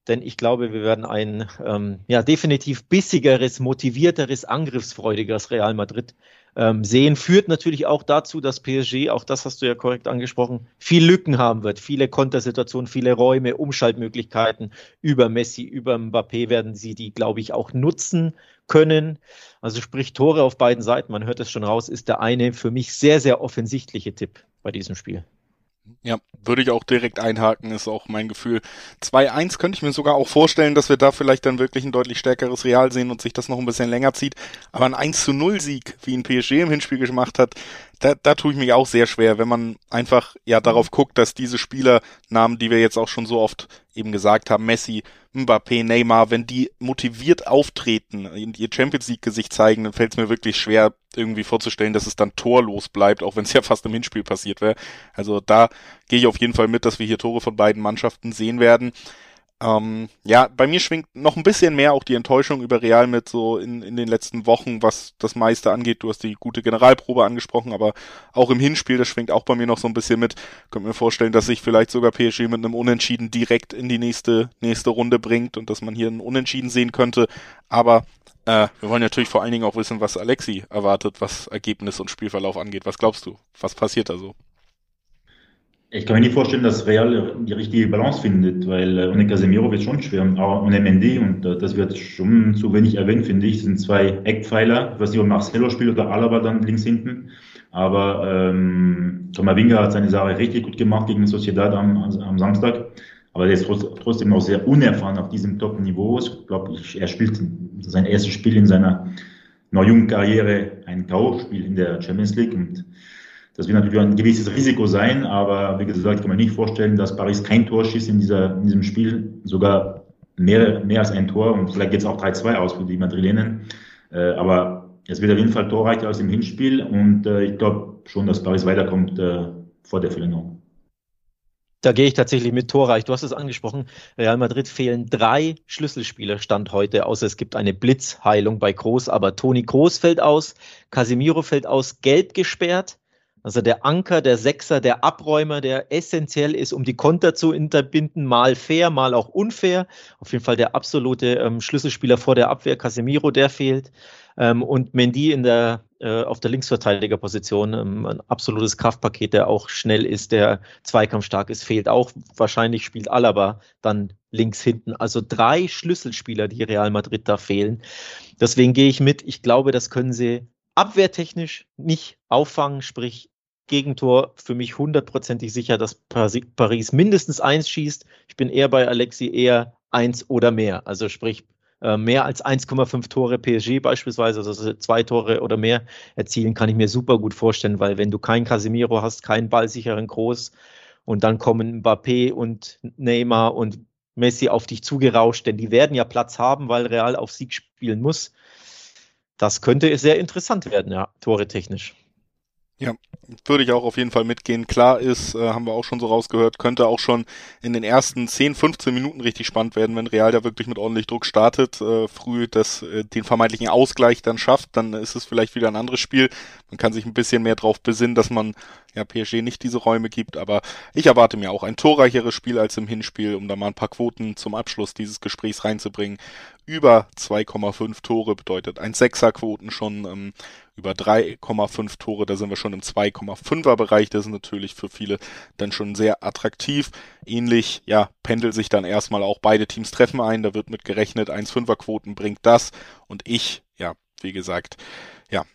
denn ich glaube, wir werden ein ähm, ja definitiv bissigeres, motivierteres, angriffsfreudigeres Real Madrid ähm, sehen. Führt natürlich auch dazu, dass PSG, auch das hast du ja korrekt angesprochen, viel Lücken haben wird, viele Kontersituationen, viele Räume, Umschaltmöglichkeiten über Messi, über Mbappé werden sie die, glaube ich, auch nutzen können. Also sprich Tore auf beiden Seiten, man hört es schon raus, ist der eine für mich sehr, sehr offensichtliche Tipp bei diesem Spiel. Ja, würde ich auch direkt einhaken, ist auch mein Gefühl. 2-1 könnte ich mir sogar auch vorstellen, dass wir da vielleicht dann wirklich ein deutlich stärkeres Real sehen und sich das noch ein bisschen länger zieht. Aber ein 1 0 Sieg, wie ein PSG im Hinspiel gemacht hat, da, da tue ich mich auch sehr schwer, wenn man einfach ja darauf guckt, dass diese Spielernamen, die wir jetzt auch schon so oft eben gesagt haben, Messi, Mbappé, Neymar, wenn die motiviert auftreten, und ihr Champions League Gesicht zeigen, dann fällt es mir wirklich schwer irgendwie vorzustellen, dass es dann torlos bleibt, auch wenn es ja fast im Hinspiel passiert wäre. Also da gehe ich auf jeden Fall mit, dass wir hier Tore von beiden Mannschaften sehen werden. Ähm, ja, bei mir schwingt noch ein bisschen mehr auch die Enttäuschung über Real mit so in, in den letzten Wochen, was das meiste angeht. Du hast die gute Generalprobe angesprochen, aber auch im Hinspiel, das schwingt auch bei mir noch so ein bisschen mit. Könnte mir vorstellen, dass sich vielleicht sogar PSG mit einem Unentschieden direkt in die nächste, nächste Runde bringt und dass man hier einen Unentschieden sehen könnte. Aber äh, wir wollen natürlich vor allen Dingen auch wissen, was Alexi erwartet, was Ergebnis und Spielverlauf angeht. Was glaubst du? Was passiert da so? Ich kann mir nicht vorstellen, dass Real die richtige Balance findet, weil äh, ohne Casemiro wird es schon schwer, auch ohne Mendy und äh, das wird schon zu wenig erwähnt, finde ich. Das sind zwei Eckpfeiler. Ich weiß nicht, ob Marcelo spielt oder Alaba dann links hinten. Aber ähm, Tomavinga hat seine Sache richtig gut gemacht gegen Sociedad am, am Samstag. Aber der ist trotzdem noch sehr unerfahren auf diesem Top-Niveau. Ich glaube, er spielt sein erstes Spiel in seiner noch jungen Karriere ein K.O.-Spiel in der Champions League und das wird natürlich ein gewisses Risiko sein, aber wie gesagt, kann man nicht vorstellen, dass Paris kein Tor schießt in, dieser, in diesem Spiel, sogar mehr, mehr als ein Tor und vielleicht geht es auch 3-2 aus für die Madrilenen. Äh, aber es wird auf jeden Fall torreicher als im Hinspiel und äh, ich glaube schon, dass Paris weiterkommt äh, vor der Verlängerung. Da gehe ich tatsächlich mit torreich. Du hast es angesprochen. Real Madrid fehlen drei Schlüsselspieler Stand heute, außer es gibt eine Blitzheilung bei Groß. Aber Toni Groß fällt aus, Casemiro fällt aus, gelb gesperrt. Also der Anker, der Sechser, der Abräumer, der essentiell ist, um die Konter zu unterbinden, mal fair, mal auch unfair. Auf jeden Fall der absolute ähm, Schlüsselspieler vor der Abwehr, Casemiro, der fehlt. Ähm, und Mendy in der, äh, auf der Linksverteidigerposition, ähm, ein absolutes Kraftpaket, der auch schnell ist, der zweikampfstark ist, fehlt auch. Wahrscheinlich spielt Alaba dann links hinten. Also drei Schlüsselspieler, die Real Madrid da fehlen. Deswegen gehe ich mit. Ich glaube, das können sie abwehrtechnisch nicht auffangen, sprich Gegentor für mich hundertprozentig sicher, dass Paris mindestens eins schießt. Ich bin eher bei Alexi eher eins oder mehr. Also sprich äh, mehr als 1,5 Tore PSG beispielsweise, also zwei Tore oder mehr erzielen, kann ich mir super gut vorstellen, weil wenn du keinen Casemiro hast, keinen ballsicheren Groß und dann kommen Mbappé und Neymar und Messi auf dich zugerauscht, denn die werden ja Platz haben, weil Real auf Sieg spielen muss. Das könnte sehr interessant werden, ja, tore technisch. Ja, würde ich auch auf jeden Fall mitgehen. Klar ist, äh, haben wir auch schon so rausgehört, könnte auch schon in den ersten 10, 15 Minuten richtig spannend werden, wenn Real da wirklich mit ordentlich Druck startet, äh, früh das, äh, den vermeintlichen Ausgleich dann schafft, dann ist es vielleicht wieder ein anderes Spiel. Man kann sich ein bisschen mehr drauf besinnen, dass man ja PSG nicht diese Räume gibt, aber ich erwarte mir auch ein torreicheres Spiel als im Hinspiel, um da mal ein paar Quoten zum Abschluss dieses Gesprächs reinzubringen. Über 2,5 Tore bedeutet ein Sechserquoten schon ähm, über 3,5 Tore, da sind wir schon im 2,5er Bereich, das ist natürlich für viele dann schon sehr attraktiv. Ähnlich, ja, pendelt sich dann erstmal auch beide Teams treffen ein, da wird mit gerechnet, 1,5er Quoten bringt das und ich, ja, wie gesagt, ja,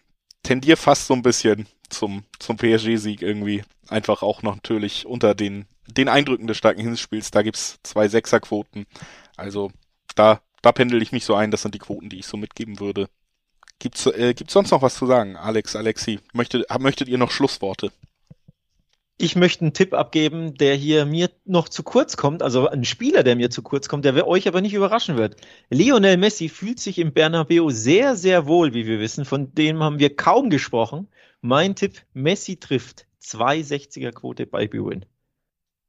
tendiere fast so ein bisschen zum, zum PSG-Sieg irgendwie. Einfach auch noch natürlich unter den, den Eindrücken des starken Hinspiels. Da gibt's zwei Sechserquoten. Also da, da pendel ich mich so ein. Das sind die Quoten, die ich so mitgeben würde. Gibt's, äh, gibt's sonst noch was zu sagen, Alex, Alexi? Möchtet, möchtet ihr noch Schlussworte? Ich möchte einen Tipp abgeben, der hier mir noch zu kurz kommt, also ein Spieler, der mir zu kurz kommt, der euch aber nicht überraschen wird. Lionel Messi fühlt sich im Bernabeu sehr, sehr wohl, wie wir wissen. Von dem haben wir kaum gesprochen. Mein Tipp, Messi trifft 260er Quote bei Buin.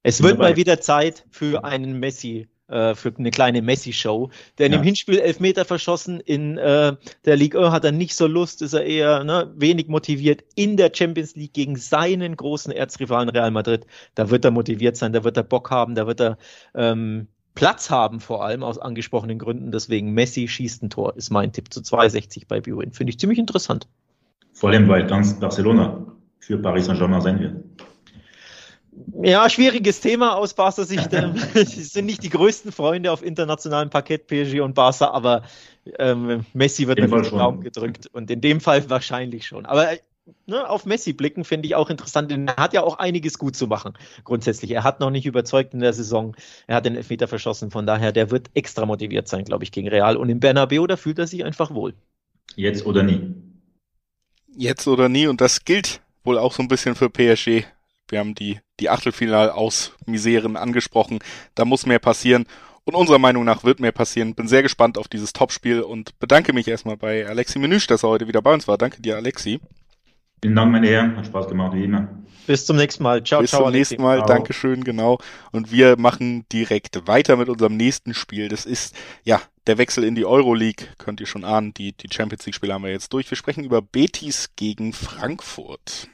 Es wird mal wieder Zeit für einen Messi äh, für eine kleine Messi-Show. Denn ja. im Hinspiel Elfmeter verschossen, in äh, der Ligue 1 hat er nicht so Lust, ist er eher ne, wenig motiviert. In der Champions League gegen seinen großen Erzrivalen Real Madrid, da wird er motiviert sein, da wird er Bock haben, da wird er ähm, Platz haben, vor allem aus angesprochenen Gründen. Deswegen Messi schießt ein Tor, ist mein Tipp zu 62 bei Buin. Finde ich ziemlich interessant. Vor allem, weil ganz Barcelona für Paris Saint-Germain sein wird. Ja, schwieriges Thema aus Barca Sicht. Sie sind nicht die größten Freunde auf internationalem Parkett, PSG und Barca, aber ähm, Messi wird mit dem Raum gedrückt und in dem Fall wahrscheinlich schon. Aber ne, auf Messi blicken finde ich auch interessant, denn er hat ja auch einiges gut zu machen, grundsätzlich. Er hat noch nicht überzeugt in der Saison, er hat den Elfmeter verschossen, von daher, der wird extra motiviert sein, glaube ich, gegen Real. Und im Bernabeu, da fühlt er sich einfach wohl. Jetzt oder nie. Jetzt oder nie und das gilt wohl auch so ein bisschen für PSG. Wir haben die, die Achtelfinal aus Miseren angesprochen. Da muss mehr passieren. Und unserer Meinung nach wird mehr passieren. Bin sehr gespannt auf dieses Topspiel und bedanke mich erstmal bei Alexi Menüsch, dass er heute wieder bei uns war. Danke dir, Alexi. Vielen Dank, meine Herren. Hat Spaß gemacht, wie immer. Bis zum nächsten Mal. Ciao, Bis ciao. Bis zum nächsten Mal. Ciao. Dankeschön, genau. Und wir machen direkt weiter mit unserem nächsten Spiel. Das ist, ja, der Wechsel in die Euroleague. Könnt ihr schon ahnen. Die, die Champions League Spiele haben wir jetzt durch. Wir sprechen über Betis gegen Frankfurt.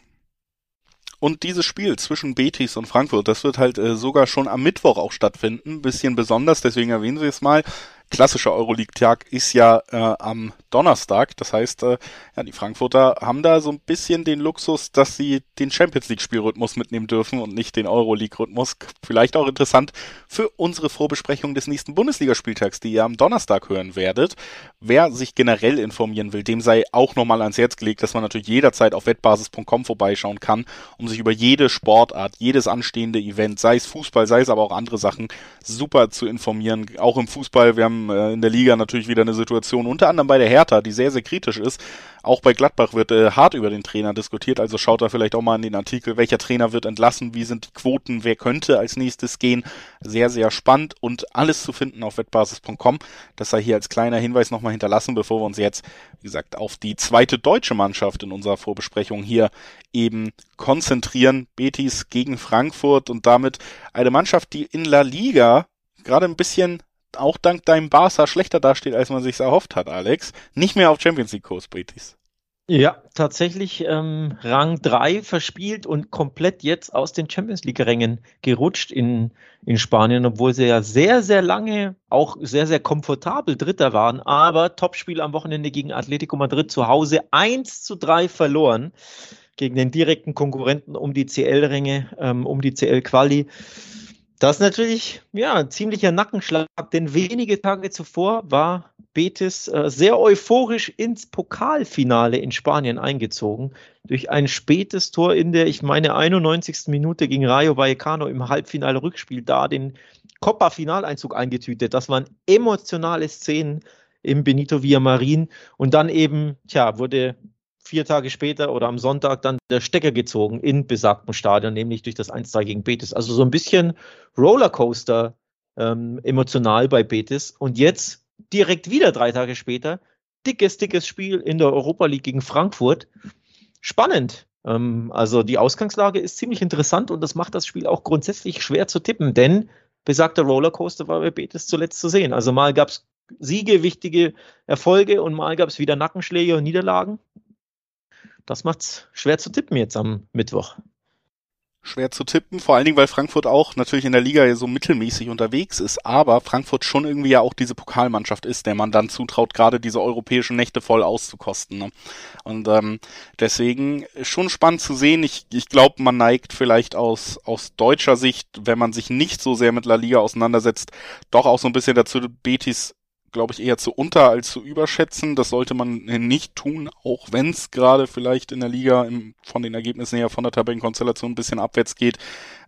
Und dieses Spiel zwischen Betis und Frankfurt, das wird halt äh, sogar schon am Mittwoch auch stattfinden. Bisschen besonders, deswegen erwähnen wir es mal klassischer Euroleague-Tag ist ja äh, am Donnerstag. Das heißt, äh, ja, die Frankfurter haben da so ein bisschen den Luxus, dass sie den Champions League-Spielrhythmus mitnehmen dürfen und nicht den Euroleague-Rhythmus. Vielleicht auch interessant für unsere Vorbesprechung des nächsten Bundesligaspieltags, die ihr am Donnerstag hören werdet. Wer sich generell informieren will, dem sei auch nochmal ans Herz gelegt, dass man natürlich jederzeit auf wettbasis.com vorbeischauen kann, um sich über jede Sportart, jedes anstehende Event, sei es Fußball, sei es aber auch andere Sachen, super zu informieren. Auch im Fußball, wir haben haben äh, in der Liga natürlich wieder eine Situation, unter anderem bei der Hertha, die sehr, sehr kritisch ist. Auch bei Gladbach wird äh, hart über den Trainer diskutiert, also schaut da vielleicht auch mal in den Artikel, welcher Trainer wird entlassen, wie sind die Quoten, wer könnte als nächstes gehen. Sehr, sehr spannend und alles zu finden auf wettbasis.com. Das sei hier als kleiner Hinweis nochmal hinterlassen, bevor wir uns jetzt, wie gesagt, auf die zweite deutsche Mannschaft in unserer Vorbesprechung hier eben konzentrieren. Betis gegen Frankfurt und damit eine Mannschaft, die in La Liga gerade ein bisschen auch dank deinem Barca schlechter dasteht, als man sich erhofft hat, Alex. Nicht mehr auf Champions League Kurs, Betis. Ja, tatsächlich ähm, Rang 3 verspielt und komplett jetzt aus den Champions League-Rängen gerutscht in, in Spanien, obwohl sie ja sehr, sehr lange auch sehr, sehr komfortabel Dritter waren. Aber Topspiel am Wochenende gegen Atletico Madrid zu Hause 1 zu 3 verloren gegen den direkten Konkurrenten um die CL-Ränge, ähm, um die CL-Quali. Das ist natürlich ja, ein ziemlicher Nackenschlag, denn wenige Tage zuvor war Betis äh, sehr euphorisch ins Pokalfinale in Spanien eingezogen. Durch ein spätes Tor in der, ich meine, 91. Minute gegen Rayo Vallecano im Halbfinale-Rückspiel da den Copa-Finaleinzug eingetütet. Das waren emotionale Szenen im Benito Villamarin. Und dann eben, tja, wurde vier Tage später oder am Sonntag dann der Stecker gezogen in besagtem Stadion, nämlich durch das 1-2 gegen Betis. Also so ein bisschen Rollercoaster ähm, emotional bei Betis. Und jetzt direkt wieder drei Tage später, dickes, dickes Spiel in der Europa League gegen Frankfurt. Spannend. Ähm, also die Ausgangslage ist ziemlich interessant und das macht das Spiel auch grundsätzlich schwer zu tippen, denn besagter Rollercoaster war bei Betis zuletzt zu sehen. Also mal gab es Siege, wichtige Erfolge und mal gab es wieder Nackenschläge und Niederlagen das macht's schwer zu tippen jetzt am Mittwoch. Schwer zu tippen, vor allen Dingen, weil Frankfurt auch natürlich in der Liga so mittelmäßig unterwegs ist, aber Frankfurt schon irgendwie ja auch diese Pokalmannschaft ist, der man dann zutraut, gerade diese europäischen Nächte voll auszukosten. Ne? Und ähm, deswegen schon spannend zu sehen. Ich, ich glaube, man neigt vielleicht aus, aus deutscher Sicht, wenn man sich nicht so sehr mit La Liga auseinandersetzt, doch auch so ein bisschen dazu, Betis glaube ich, eher zu unter als zu überschätzen. Das sollte man nicht tun, auch wenn es gerade vielleicht in der Liga im, von den Ergebnissen her von der Tabellenkonstellation ein bisschen abwärts geht.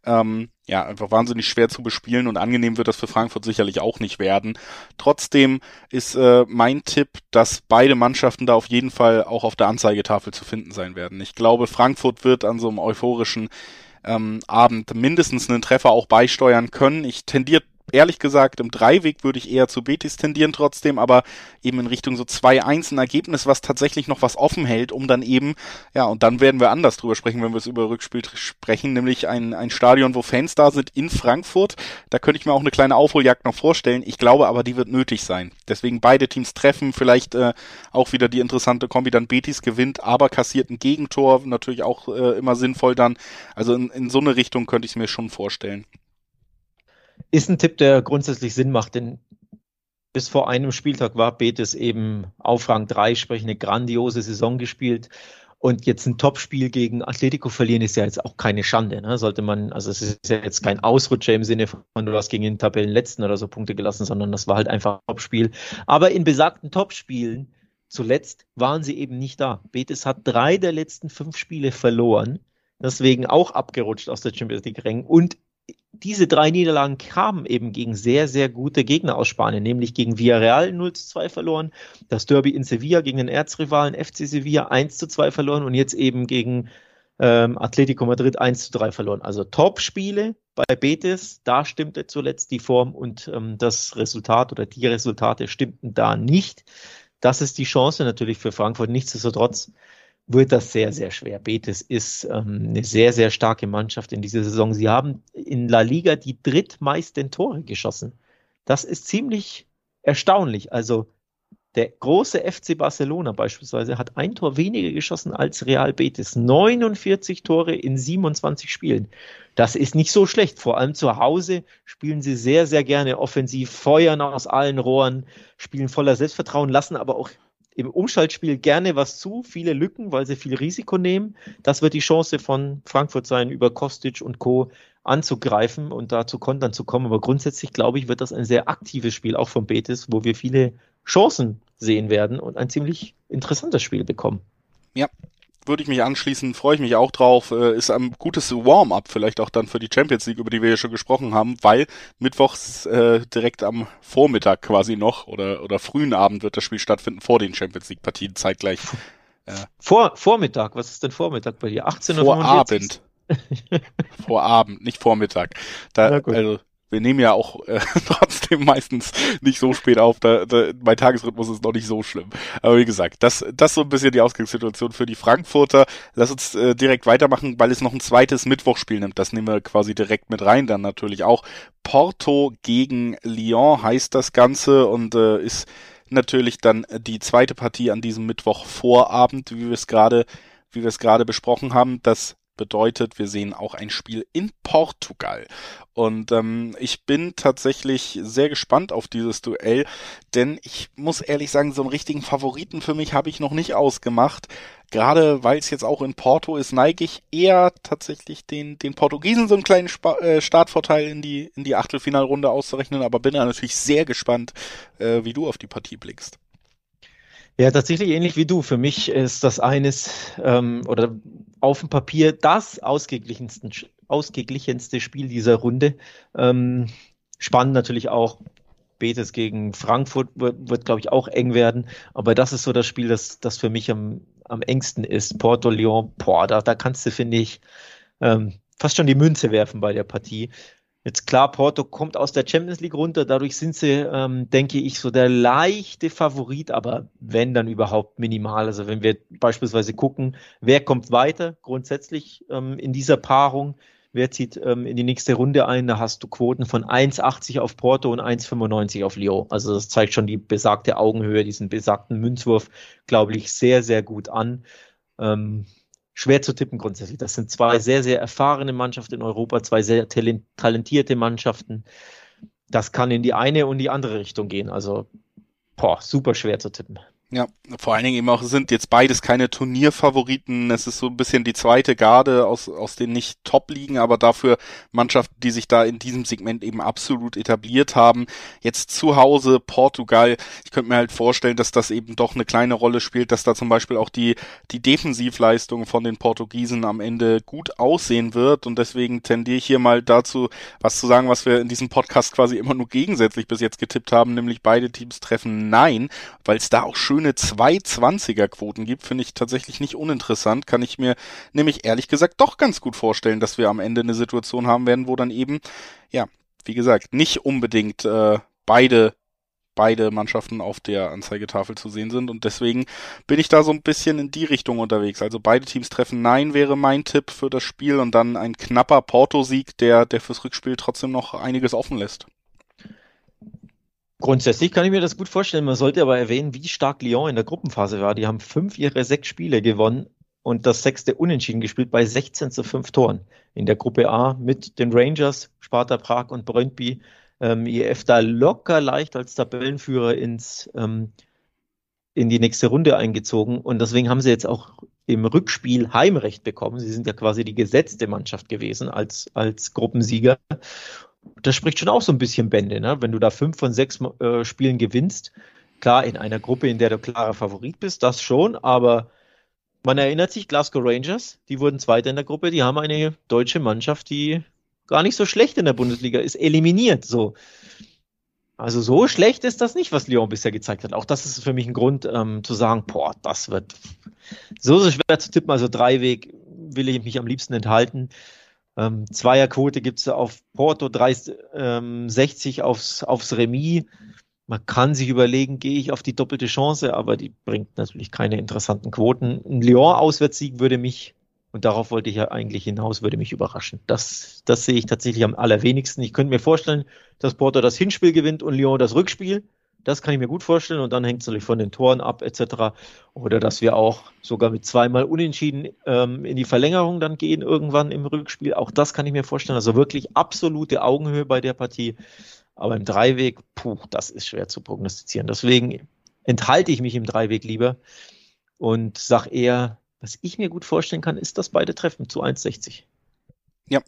Ähm, ja, einfach wahnsinnig schwer zu bespielen und angenehm wird das für Frankfurt sicherlich auch nicht werden. Trotzdem ist äh, mein Tipp, dass beide Mannschaften da auf jeden Fall auch auf der Anzeigetafel zu finden sein werden. Ich glaube, Frankfurt wird an so einem euphorischen ähm, Abend mindestens einen Treffer auch beisteuern können. Ich tendiere ehrlich gesagt, im Dreiweg würde ich eher zu Betis tendieren trotzdem, aber eben in Richtung so 2-1 ein Ergebnis, was tatsächlich noch was offen hält, um dann eben, ja, und dann werden wir anders drüber sprechen, wenn wir es über Rückspiel sprechen, nämlich ein, ein Stadion, wo Fans da sind in Frankfurt. Da könnte ich mir auch eine kleine Aufholjagd noch vorstellen. Ich glaube aber, die wird nötig sein. Deswegen beide Teams treffen, vielleicht äh, auch wieder die interessante Kombi, dann Betis gewinnt, aber kassiert ein Gegentor, natürlich auch äh, immer sinnvoll dann. Also in, in so eine Richtung könnte ich es mir schon vorstellen. Ist ein Tipp, der grundsätzlich Sinn macht, denn bis vor einem Spieltag war Betis eben auf Rang 3, sprich eine grandiose Saison gespielt. Und jetzt ein Topspiel gegen Atletico verlieren ist ja jetzt auch keine Schande. Ne? Sollte man, also es ist ja jetzt kein Ausrutscher im Sinne von, du hast gegen den Tabellenletzten oder so Punkte gelassen, sondern das war halt einfach ein Topspiel. Aber in besagten Topspielen zuletzt waren sie eben nicht da. Betis hat drei der letzten fünf Spiele verloren, deswegen auch abgerutscht aus der Champions League Rängen und diese drei Niederlagen kamen eben gegen sehr, sehr gute Gegner aus Spanien, nämlich gegen Villarreal 0 zu 2 verloren, das Derby in Sevilla gegen den Erzrivalen FC Sevilla 1 zu 2 verloren und jetzt eben gegen ähm, Atletico Madrid 1 zu 3 verloren. Also Top-Spiele bei Betis, da stimmte zuletzt die Form und ähm, das Resultat oder die Resultate stimmten da nicht. Das ist die Chance natürlich für Frankfurt. Nichtsdestotrotz wird das sehr, sehr schwer. Betis ist ähm, eine sehr, sehr starke Mannschaft in dieser Saison. Sie haben in La Liga die drittmeisten Tore geschossen. Das ist ziemlich erstaunlich. Also der große FC Barcelona beispielsweise hat ein Tor weniger geschossen als Real Betis. 49 Tore in 27 Spielen. Das ist nicht so schlecht. Vor allem zu Hause spielen sie sehr, sehr gerne offensiv, feuern aus allen Rohren, spielen voller Selbstvertrauen, lassen aber auch im Umschaltspiel gerne was zu, viele Lücken, weil sie viel Risiko nehmen. Das wird die Chance von Frankfurt sein, über Kostic und Co. anzugreifen und da zu kontern zu kommen. Aber grundsätzlich, glaube ich, wird das ein sehr aktives Spiel, auch von Betis, wo wir viele Chancen sehen werden und ein ziemlich interessantes Spiel bekommen. Ja, würde ich mich anschließen, freue ich mich auch drauf. Äh, ist ein gutes Warm-up vielleicht auch dann für die Champions League, über die wir ja schon gesprochen haben, weil mittwochs äh, direkt am Vormittag quasi noch oder, oder frühen Abend wird das Spiel stattfinden vor den Champions League Partien zeitgleich. Äh, vor, Vormittag, was ist denn Vormittag bei dir? 18 Uhr? Vorabend. Vorabend, nicht Vormittag. Da, also, wir nehmen ja auch äh, trotzdem meistens nicht so spät auf. Da, da, mein Tagesrhythmus ist noch nicht so schlimm. Aber wie gesagt, das, das so ein bisschen die Ausgangssituation für die Frankfurter. Lass uns äh, direkt weitermachen, weil es noch ein zweites Mittwochspiel nimmt. Das nehmen wir quasi direkt mit rein. Dann natürlich auch Porto gegen Lyon heißt das Ganze und äh, ist natürlich dann die zweite Partie an diesem Mittwoch Vorabend, wie wir es gerade, wie wir es gerade besprochen haben. Das bedeutet, wir sehen auch ein Spiel in Portugal. Und ähm, ich bin tatsächlich sehr gespannt auf dieses Duell, denn ich muss ehrlich sagen, so einen richtigen Favoriten für mich habe ich noch nicht ausgemacht. Gerade weil es jetzt auch in Porto ist, neige ich eher tatsächlich den, den Portugiesen so einen kleinen Sp äh, Startvorteil in die, in die Achtelfinalrunde auszurechnen, aber bin da natürlich sehr gespannt, äh, wie du auf die Partie blickst. Ja, tatsächlich ähnlich wie du. Für mich ist das eines ähm, oder auf dem Papier das ausgeglichenste, ausgeglichenste Spiel dieser Runde. Ähm, spannend natürlich auch. Betis gegen Frankfurt wird, wird glaube ich, auch eng werden. Aber das ist so das Spiel, das, das für mich am, am engsten ist. Porto Lyon, boah, da, da kannst du, finde ich, ähm, fast schon die Münze werfen bei der Partie. Jetzt klar, Porto kommt aus der Champions League runter, dadurch sind sie, ähm, denke ich, so der leichte Favorit, aber wenn dann überhaupt minimal. Also wenn wir beispielsweise gucken, wer kommt weiter grundsätzlich ähm, in dieser Paarung, wer zieht ähm, in die nächste Runde ein, da hast du Quoten von 1,80 auf Porto und 1,95 auf Lyon. Also das zeigt schon die besagte Augenhöhe, diesen besagten Münzwurf, glaube ich, sehr, sehr gut an. Ähm, schwer zu tippen grundsätzlich. Das sind zwei sehr, sehr erfahrene Mannschaften in Europa, zwei sehr talentierte Mannschaften. Das kann in die eine und die andere Richtung gehen. Also, boah, super schwer zu tippen. Ja, vor allen Dingen eben auch sind jetzt beides keine Turnierfavoriten. Es ist so ein bisschen die zweite Garde aus, aus den nicht Top-Ligen, aber dafür Mannschaften, die sich da in diesem Segment eben absolut etabliert haben. Jetzt zu Hause Portugal. Ich könnte mir halt vorstellen, dass das eben doch eine kleine Rolle spielt, dass da zum Beispiel auch die, die Defensivleistung von den Portugiesen am Ende gut aussehen wird. Und deswegen tendiere ich hier mal dazu, was zu sagen, was wir in diesem Podcast quasi immer nur gegensätzlich bis jetzt getippt haben, nämlich beide Teams treffen Nein, weil es da auch schön schöne 220er Quoten gibt, finde ich tatsächlich nicht uninteressant. Kann ich mir nämlich ehrlich gesagt doch ganz gut vorstellen, dass wir am Ende eine Situation haben werden, wo dann eben, ja, wie gesagt, nicht unbedingt äh, beide beide Mannschaften auf der Anzeigetafel zu sehen sind und deswegen bin ich da so ein bisschen in die Richtung unterwegs. Also beide Teams treffen Nein wäre mein Tipp für das Spiel und dann ein knapper Porto-Sieg, der, der fürs Rückspiel trotzdem noch einiges offen lässt. Grundsätzlich kann ich mir das gut vorstellen. Man sollte aber erwähnen, wie stark Lyon in der Gruppenphase war. Die haben fünf ihrer sechs Spiele gewonnen und das sechste Unentschieden gespielt bei 16 zu 5 Toren. In der Gruppe A mit den Rangers, Sparta Prag und Brøndby. Ähm, IF da locker leicht als Tabellenführer ins, ähm, in die nächste Runde eingezogen. Und deswegen haben sie jetzt auch im Rückspiel Heimrecht bekommen. Sie sind ja quasi die gesetzte Mannschaft gewesen als, als Gruppensieger das spricht schon auch so ein bisschen Bände, ne? wenn du da fünf von sechs äh, Spielen gewinnst. Klar, in einer Gruppe, in der du klarer Favorit bist, das schon, aber man erinnert sich, Glasgow Rangers, die wurden Zweiter in der Gruppe, die haben eine deutsche Mannschaft, die gar nicht so schlecht in der Bundesliga ist, eliminiert. So. Also so schlecht ist das nicht, was Lyon bisher gezeigt hat. Auch das ist für mich ein Grund ähm, zu sagen, boah, das wird so, so schwer zu tippen. Also Dreiweg will ich mich am liebsten enthalten. Ähm, Zweierquote gibt es auf Porto 30, ähm, 60 aufs, aufs Remis. Man kann sich überlegen, gehe ich auf die doppelte Chance, aber die bringt natürlich keine interessanten Quoten. Ein Lyon-Auswärtssieg würde mich, und darauf wollte ich ja eigentlich hinaus, würde mich überraschen. Das, das sehe ich tatsächlich am allerwenigsten. Ich könnte mir vorstellen, dass Porto das Hinspiel gewinnt und Lyon das Rückspiel. Das kann ich mir gut vorstellen und dann hängt es natürlich von den Toren ab etc. Oder dass wir auch sogar mit zweimal Unentschieden ähm, in die Verlängerung dann gehen irgendwann im Rückspiel. Auch das kann ich mir vorstellen. Also wirklich absolute Augenhöhe bei der Partie. Aber im Dreiweg, puh, das ist schwer zu prognostizieren. Deswegen enthalte ich mich im Dreiweg lieber und sage eher, was ich mir gut vorstellen kann, ist, dass beide treffen zu 1,60. Ja,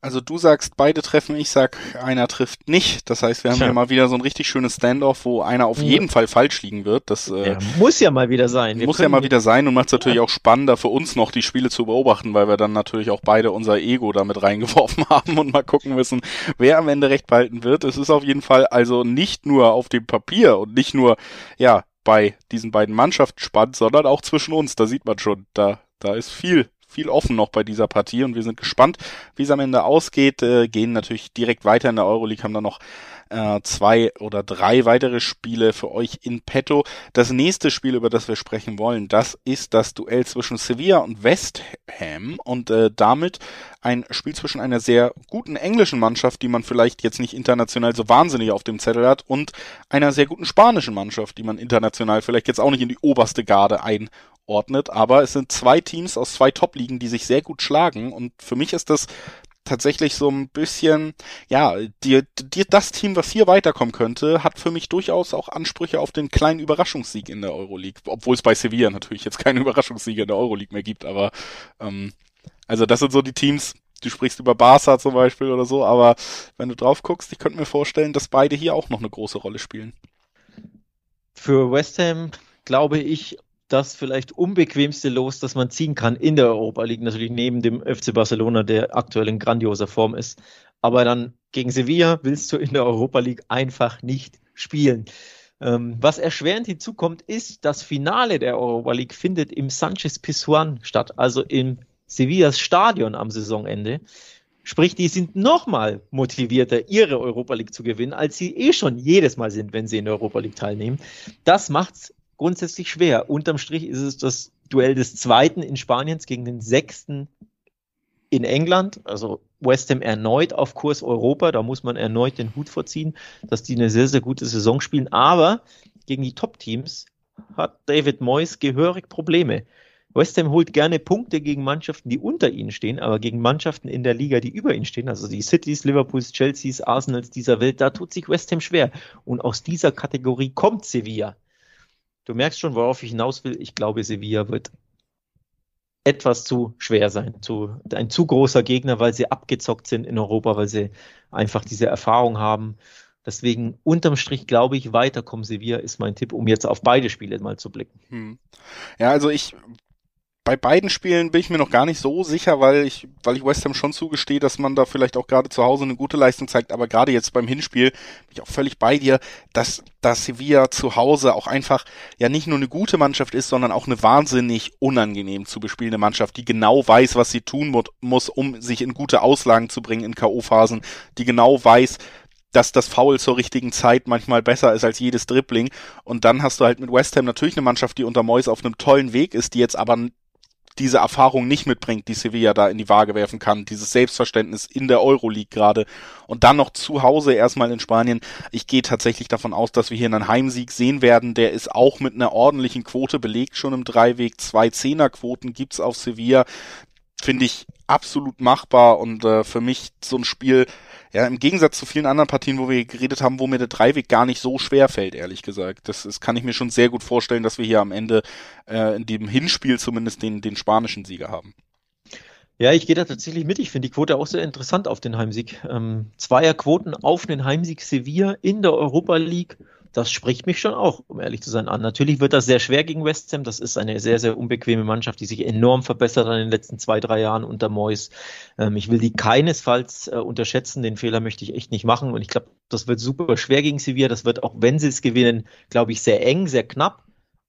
also du sagst, beide treffen, ich sag, einer trifft nicht. Das heißt, wir haben ja mal wieder so ein richtig schönes Standoff, wo einer auf jeden ja. Fall falsch liegen wird. Das äh, ja, muss ja mal wieder sein. Wir muss ja mal wieder sein und macht es natürlich ja. auch spannender für uns noch, die Spiele zu beobachten, weil wir dann natürlich auch beide unser Ego damit reingeworfen haben und mal gucken müssen, wer am Ende recht behalten wird. Es ist auf jeden Fall also nicht nur auf dem Papier und nicht nur, ja, bei diesen beiden Mannschaften spannend, sondern auch zwischen uns. Da sieht man schon, da, da ist viel viel offen noch bei dieser Partie und wir sind gespannt, wie es am Ende ausgeht. Äh, gehen natürlich direkt weiter in der Euroleague, haben da noch äh, zwei oder drei weitere Spiele für euch in petto. Das nächste Spiel, über das wir sprechen wollen, das ist das Duell zwischen Sevilla und West Ham und äh, damit ein Spiel zwischen einer sehr guten englischen Mannschaft, die man vielleicht jetzt nicht international so wahnsinnig auf dem Zettel hat, und einer sehr guten spanischen Mannschaft, die man international vielleicht jetzt auch nicht in die oberste Garde ein ordnet, aber es sind zwei Teams aus zwei Top-Ligen, die sich sehr gut schlagen und für mich ist das tatsächlich so ein bisschen, ja, die, die, das Team, was hier weiterkommen könnte, hat für mich durchaus auch Ansprüche auf den kleinen Überraschungssieg in der Euroleague, obwohl es bei Sevilla natürlich jetzt keine Überraschungssiege in der Euroleague mehr gibt, aber ähm, also das sind so die Teams, du sprichst über Barca zum Beispiel oder so, aber wenn du drauf guckst, ich könnte mir vorstellen, dass beide hier auch noch eine große Rolle spielen. Für West Ham glaube ich, das vielleicht unbequemste Los, das man ziehen kann in der Europa League, natürlich neben dem FC Barcelona, der aktuell in grandioser Form ist. Aber dann gegen Sevilla willst du in der Europa League einfach nicht spielen. Ähm, was erschwerend hinzukommt, ist, das Finale der Europa League findet im Sanchez Pizjuan statt, also im Sevillas Stadion am Saisonende. Sprich, die sind nochmal motivierter, ihre Europa League zu gewinnen, als sie eh schon jedes Mal sind, wenn sie in der Europa League teilnehmen. Das macht's grundsätzlich schwer. Unterm Strich ist es das Duell des Zweiten in Spaniens gegen den Sechsten in England. Also West Ham erneut auf Kurs Europa. Da muss man erneut den Hut vorziehen, dass die eine sehr, sehr gute Saison spielen. Aber gegen die Top-Teams hat David Moyes gehörig Probleme. West Ham holt gerne Punkte gegen Mannschaften, die unter ihnen stehen, aber gegen Mannschaften in der Liga, die über ihnen stehen, also die Cities, Liverpools, Chelseas, Arsenals dieser Welt, da tut sich West Ham schwer. Und aus dieser Kategorie kommt Sevilla. Du merkst schon, worauf ich hinaus will. Ich glaube, Sevilla wird etwas zu schwer sein, zu, ein zu großer Gegner, weil sie abgezockt sind in Europa, weil sie einfach diese Erfahrung haben. Deswegen unterm Strich glaube ich, weiterkommen Sevilla ist mein Tipp, um jetzt auf beide Spiele mal zu blicken. Hm. Ja, also ich bei beiden Spielen bin ich mir noch gar nicht so sicher, weil ich, weil ich West Ham schon zugestehe, dass man da vielleicht auch gerade zu Hause eine gute Leistung zeigt, aber gerade jetzt beim Hinspiel bin ich auch völlig bei dir, dass, dass Sevilla zu Hause auch einfach ja nicht nur eine gute Mannschaft ist, sondern auch eine wahnsinnig unangenehm zu bespielende Mannschaft, die genau weiß, was sie tun muss, um sich in gute Auslagen zu bringen in K.O.-Phasen, die genau weiß, dass das Foul zur richtigen Zeit manchmal besser ist als jedes Dribbling. Und dann hast du halt mit West Ham natürlich eine Mannschaft, die unter Moyes auf einem tollen Weg ist, die jetzt aber diese Erfahrung nicht mitbringt, die Sevilla da in die Waage werfen kann, dieses Selbstverständnis in der Euroleague gerade und dann noch zu Hause erstmal in Spanien. Ich gehe tatsächlich davon aus, dass wir hier einen Heimsieg sehen werden. Der ist auch mit einer ordentlichen Quote belegt, schon im Dreiweg. Zwei Zehnerquoten gibt's auf Sevilla. Finde ich absolut machbar und äh, für mich so ein Spiel, ja, im Gegensatz zu vielen anderen Partien, wo wir geredet haben, wo mir der Dreiweg gar nicht so schwer fällt, ehrlich gesagt. Das, das kann ich mir schon sehr gut vorstellen, dass wir hier am Ende äh, in dem Hinspiel zumindest den, den spanischen Sieger haben. Ja, ich gehe da tatsächlich mit. Ich finde die Quote auch sehr interessant auf den Heimsieg. Ähm, Zweierquoten auf den Heimsieg Sevilla in der Europa League das spricht mich schon auch, um ehrlich zu sein, an. Natürlich wird das sehr schwer gegen West Ham. Das ist eine sehr, sehr unbequeme Mannschaft, die sich enorm verbessert hat in den letzten zwei, drei Jahren unter Moyes. Ähm, ich will die keinesfalls äh, unterschätzen. Den Fehler möchte ich echt nicht machen. Und ich glaube, das wird super schwer gegen Sevilla. Das wird auch, wenn sie es gewinnen, glaube ich, sehr eng, sehr knapp.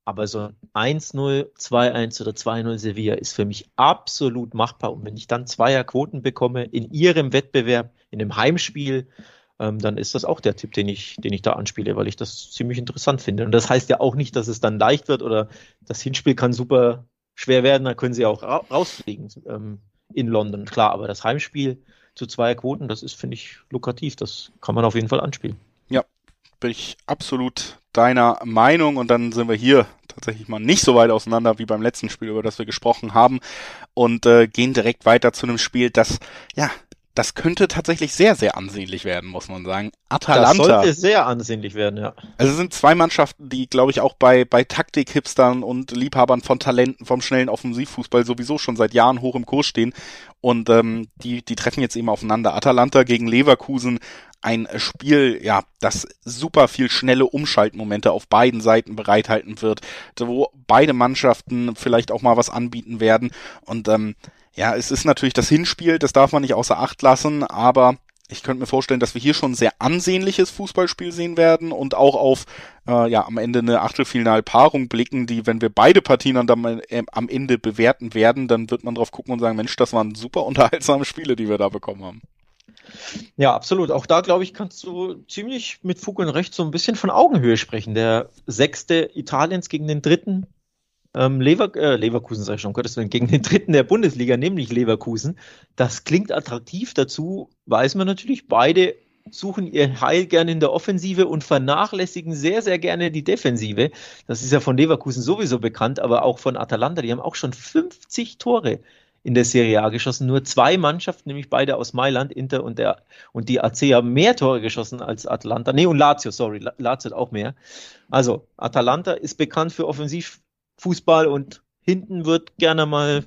Aber so ein 1-0, 2-1 oder 2-0 Sevilla ist für mich absolut machbar. Und wenn ich dann Zweierquoten bekomme in ihrem Wettbewerb, in einem Heimspiel, ähm, dann ist das auch der Tipp, den ich, den ich da anspiele, weil ich das ziemlich interessant finde. Und das heißt ja auch nicht, dass es dann leicht wird oder das Hinspiel kann super schwer werden, dann können sie auch ra rausfliegen ähm, in London. Klar, aber das Heimspiel zu Zweierquoten, das ist, finde ich, lukrativ. Das kann man auf jeden Fall anspielen. Ja, bin ich absolut deiner Meinung und dann sind wir hier tatsächlich mal nicht so weit auseinander wie beim letzten Spiel, über das wir gesprochen haben und äh, gehen direkt weiter zu einem Spiel, das ja das könnte tatsächlich sehr, sehr ansehnlich werden, muss man sagen. Atalanta. Das sollte sehr ansehnlich werden, ja. Also es sind zwei Mannschaften, die, glaube ich, auch bei, bei Taktik-Hipstern und Liebhabern von Talenten vom schnellen Offensivfußball sowieso schon seit Jahren hoch im Kurs stehen. Und ähm, die, die treffen jetzt eben aufeinander. Atalanta gegen Leverkusen. Ein Spiel, ja, das super viel schnelle Umschaltmomente auf beiden Seiten bereithalten wird, wo beide Mannschaften vielleicht auch mal was anbieten werden. Und ähm, ja, es ist natürlich das Hinspiel, das darf man nicht außer Acht lassen, aber ich könnte mir vorstellen, dass wir hier schon ein sehr ansehnliches Fußballspiel sehen werden und auch auf äh, ja am Ende eine Achtelfinalpaarung blicken, die, wenn wir beide Partien dann äh, am Ende bewerten werden, dann wird man drauf gucken und sagen, Mensch, das waren super unterhaltsame Spiele, die wir da bekommen haben. Ja, absolut. Auch da, glaube ich, kannst du ziemlich mit Fug und Recht so ein bisschen von Augenhöhe sprechen. Der sechste Italiens gegen den dritten ähm, Lever äh, Leverkusen, sage ich schon, Gottes Willen, gegen den dritten der Bundesliga, nämlich Leverkusen. Das klingt attraktiv. Dazu weiß man natürlich, beide suchen ihr Heil gerne in der Offensive und vernachlässigen sehr, sehr gerne die Defensive. Das ist ja von Leverkusen sowieso bekannt, aber auch von Atalanta. Die haben auch schon 50 Tore in der Serie A geschossen. Nur zwei Mannschaften, nämlich beide aus Mailand, Inter und, der, und die AC haben mehr Tore geschossen als Atalanta. Nee, und Lazio, sorry, Lazio hat auch mehr. Also, Atalanta ist bekannt für offensiv Fußball und hinten wird gerne mal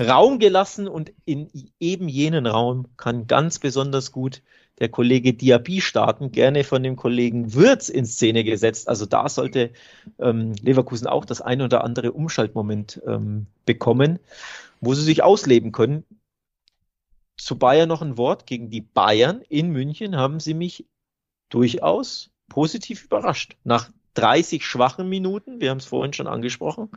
Raum gelassen und in eben jenen Raum kann ganz besonders gut der Kollege Diaby starten, gerne von dem Kollegen Würz in Szene gesetzt. Also da sollte ähm, Leverkusen auch das ein oder andere Umschaltmoment ähm, bekommen, wo sie sich ausleben können. Zu Bayern noch ein Wort. Gegen die Bayern in München haben sie mich durchaus positiv überrascht. Nach 30 schwachen Minuten, wir haben es vorhin schon angesprochen,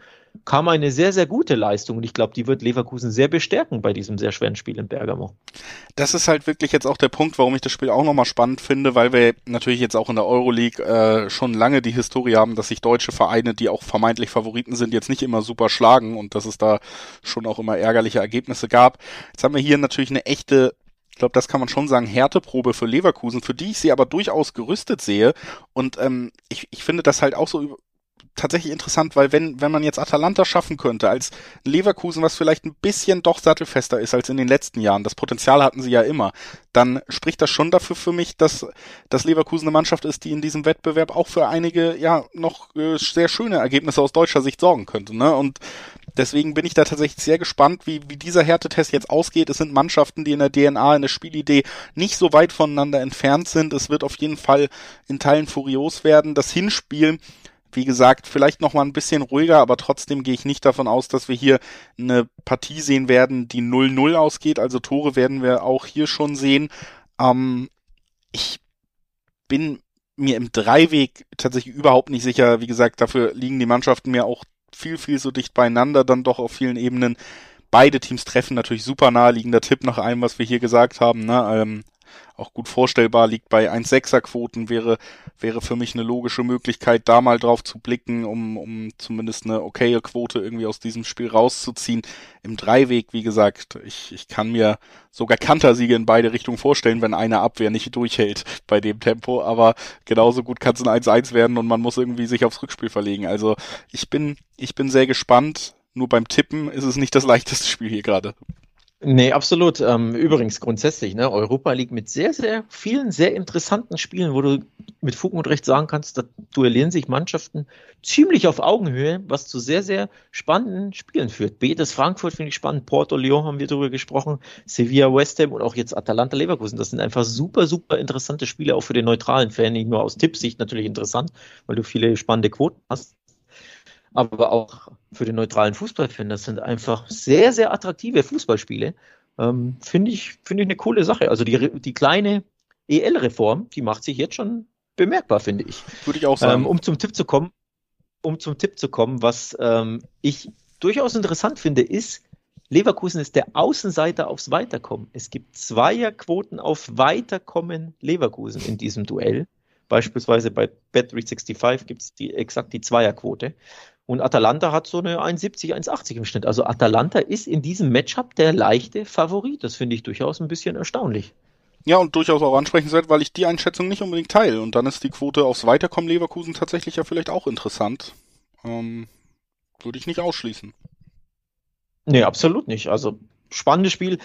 kam eine sehr, sehr gute Leistung und ich glaube, die wird Leverkusen sehr bestärken bei diesem sehr schweren Spiel in Bergamo. Das ist halt wirklich jetzt auch der Punkt, warum ich das Spiel auch nochmal spannend finde, weil wir natürlich jetzt auch in der Euroleague äh, schon lange die Historie haben, dass sich deutsche Vereine, die auch vermeintlich Favoriten sind, jetzt nicht immer super schlagen und dass es da schon auch immer ärgerliche Ergebnisse gab. Jetzt haben wir hier natürlich eine echte ich glaube, das kann man schon sagen, Härteprobe für Leverkusen, für die ich sie aber durchaus gerüstet sehe. Und ähm, ich, ich finde das halt auch so tatsächlich interessant, weil wenn, wenn man jetzt Atalanta schaffen könnte, als Leverkusen, was vielleicht ein bisschen doch sattelfester ist als in den letzten Jahren, das Potenzial hatten sie ja immer, dann spricht das schon dafür für mich, dass, dass Leverkusen eine Mannschaft ist, die in diesem Wettbewerb auch für einige, ja, noch äh, sehr schöne Ergebnisse aus deutscher Sicht sorgen könnte, ne? Und Deswegen bin ich da tatsächlich sehr gespannt, wie, wie dieser Härtetest jetzt ausgeht. Es sind Mannschaften, die in der DNA, in der Spielidee nicht so weit voneinander entfernt sind. Es wird auf jeden Fall in Teilen furios werden. Das Hinspiel, wie gesagt, vielleicht noch mal ein bisschen ruhiger, aber trotzdem gehe ich nicht davon aus, dass wir hier eine Partie sehen werden, die 0-0 ausgeht. Also Tore werden wir auch hier schon sehen. Ähm, ich bin mir im Dreiweg tatsächlich überhaupt nicht sicher. Wie gesagt, dafür liegen die Mannschaften mir auch viel, viel so dicht beieinander, dann doch auf vielen Ebenen. Beide Teams treffen natürlich super naheliegender Tipp nach allem, was wir hier gesagt haben. Ne? Ähm, auch gut vorstellbar, liegt bei 1,6er Quoten, wäre, wäre für mich eine logische Möglichkeit, da mal drauf zu blicken, um, um zumindest eine okaye Quote irgendwie aus diesem Spiel rauszuziehen. Im Dreiweg, wie gesagt, ich, ich kann mir sogar Kantersiege in beide Richtungen vorstellen, wenn eine Abwehr nicht durchhält bei dem Tempo, aber genauso gut kann es ein 1-1 werden und man muss irgendwie sich aufs Rückspiel verlegen. Also ich bin, ich bin sehr gespannt. Nur beim Tippen ist es nicht das leichteste Spiel hier gerade. Nee, absolut. Ähm, übrigens grundsätzlich, ne, Europa League mit sehr, sehr vielen, sehr interessanten Spielen, wo du mit Fug und Recht sagen kannst, da duellieren sich Mannschaften ziemlich auf Augenhöhe, was zu sehr, sehr spannenden Spielen führt. Betis Frankfurt finde ich spannend, Porto Lyon haben wir darüber gesprochen, Sevilla West Ham und auch jetzt Atalanta Leverkusen. Das sind einfach super, super interessante Spiele, auch für den neutralen Fan, nicht nur aus Tippsicht natürlich interessant, weil du viele spannende Quoten hast aber auch für den neutralen Fußballfan. Das sind einfach sehr, sehr attraktive Fußballspiele. Ähm, Finde ich, finde ich eine coole Sache. Also die, die kleine EL-Reform, die macht sich jetzt schon bemerkbar, finde ich. Würde ich auch sagen. Ähm, um zum Tipp zu kommen, um zum Tipp zu kommen, was ähm, ich durchaus interessant finde, ist, Leverkusen ist der Außenseiter aufs Weiterkommen. Es gibt Zweierquoten auf Weiterkommen Leverkusen in diesem Duell. Beispielsweise bei Bet365 gibt es die, exakt die Zweierquote. Und Atalanta hat so eine 1,70, 1,80 im Schnitt. Also Atalanta ist in diesem Matchup der leichte Favorit. Das finde ich durchaus ein bisschen erstaunlich. Ja, und durchaus auch ansprechenswert, weil ich die Einschätzung nicht unbedingt teile. Und dann ist die Quote aufs Weiterkommen Leverkusen tatsächlich ja vielleicht auch interessant. Ähm, würde ich nicht ausschließen. Nee, absolut nicht. Also spannendes Spiel.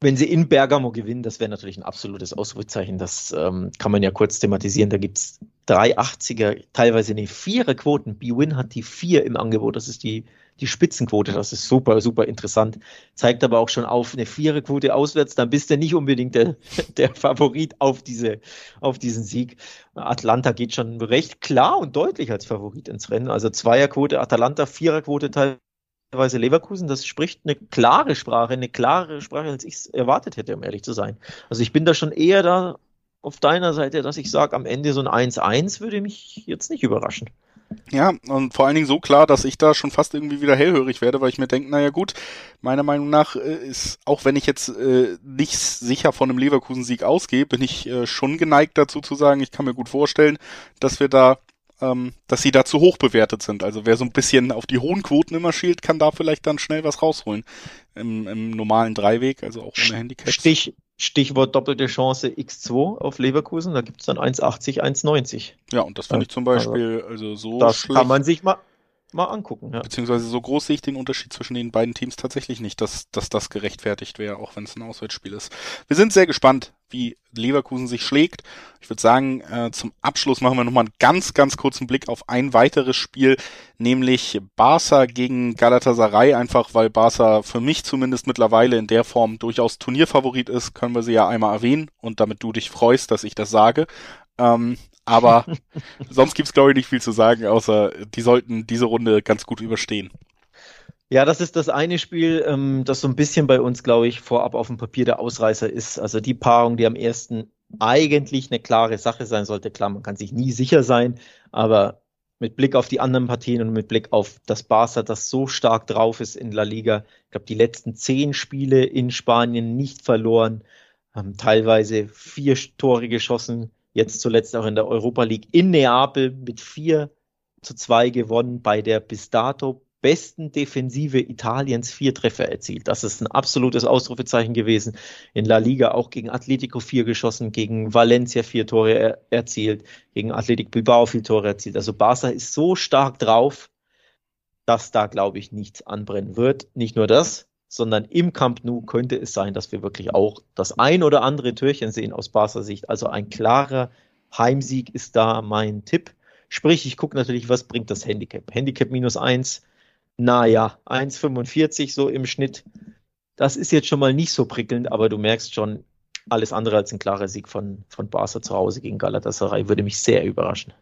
Wenn sie in Bergamo gewinnen, das wäre natürlich ein absolutes Ausrufezeichen. Das ähm, kann man ja kurz thematisieren. Da gibt es 380er, teilweise eine Viererquoten. B-Win hat die vier im Angebot. Das ist die, die Spitzenquote. Das ist super, super interessant. Zeigt aber auch schon auf eine Viererquote auswärts. Dann bist du nicht unbedingt der, der Favorit auf, diese, auf diesen Sieg. Atlanta geht schon recht klar und deutlich als Favorit ins Rennen. Also Zweierquote Atalanta, Viererquote teilweise Weise Leverkusen, das spricht eine klare Sprache, eine klare Sprache, als ich es erwartet hätte, um ehrlich zu sein. Also ich bin da schon eher da auf deiner Seite, dass ich sage, am Ende so ein 1-1 würde mich jetzt nicht überraschen. Ja, und vor allen Dingen so klar, dass ich da schon fast irgendwie wieder hellhörig werde, weil ich mir denke, naja gut, meiner Meinung nach äh, ist, auch wenn ich jetzt äh, nicht sicher von einem Leverkusen-Sieg ausgehe, bin ich äh, schon geneigt dazu zu sagen, ich kann mir gut vorstellen, dass wir da ähm, dass sie da zu hoch bewertet sind. Also wer so ein bisschen auf die hohen Quoten immer schielt, kann da vielleicht dann schnell was rausholen. Im, im normalen Dreiweg, also auch ohne Handicap. Stich, Stichwort doppelte Chance X2 auf Leverkusen, da gibt's dann 1,80, 1,90. Ja, und das finde ich zum Beispiel also, also so Das schlecht. kann man sich mal mal angucken. Ja. Beziehungsweise so groß sehe ich den Unterschied zwischen den beiden Teams tatsächlich nicht, dass, dass das gerechtfertigt wäre, auch wenn es ein Auswärtsspiel ist. Wir sind sehr gespannt, wie Leverkusen sich schlägt. Ich würde sagen, äh, zum Abschluss machen wir nochmal einen ganz, ganz kurzen Blick auf ein weiteres Spiel, nämlich Barca gegen Galatasaray, einfach weil Barca für mich zumindest mittlerweile in der Form durchaus Turnierfavorit ist, können wir sie ja einmal erwähnen und damit du dich freust, dass ich das sage. Ähm, aber sonst gibt's glaube ich nicht viel zu sagen, außer die sollten diese Runde ganz gut überstehen. Ja, das ist das eine Spiel, ähm, das so ein bisschen bei uns, glaube ich, vorab auf dem Papier der Ausreißer ist. Also die Paarung, die am ersten eigentlich eine klare Sache sein sollte. Klar, man kann sich nie sicher sein, aber mit Blick auf die anderen Partien und mit Blick auf das Barca, das so stark drauf ist in La Liga. Ich glaube, die letzten zehn Spiele in Spanien nicht verloren, haben teilweise vier Tore geschossen, jetzt zuletzt auch in der Europa League in Neapel mit 4 zu 2 gewonnen, bei der bis dato besten Defensive Italiens vier Treffer erzielt. Das ist ein absolutes Ausrufezeichen gewesen. In La Liga auch gegen Atletico vier geschossen, gegen Valencia vier Tore er erzielt, gegen Atletico Bilbao vier Tore erzielt. Also Barca ist so stark drauf, dass da, glaube ich, nichts anbrennen wird. Nicht nur das, sondern im Camp Nou könnte es sein, dass wir wirklich auch das ein oder andere Türchen sehen aus Barca Sicht. Also ein klarer Heimsieg ist da mein Tipp. Sprich, ich gucke natürlich, was bringt das Handicap. Handicap minus eins, naja, 1,45 so im Schnitt. Das ist jetzt schon mal nicht so prickelnd, aber du merkst schon, alles andere als ein klarer Sieg von, von Barca zu Hause gegen Galatasaray würde mich sehr überraschen.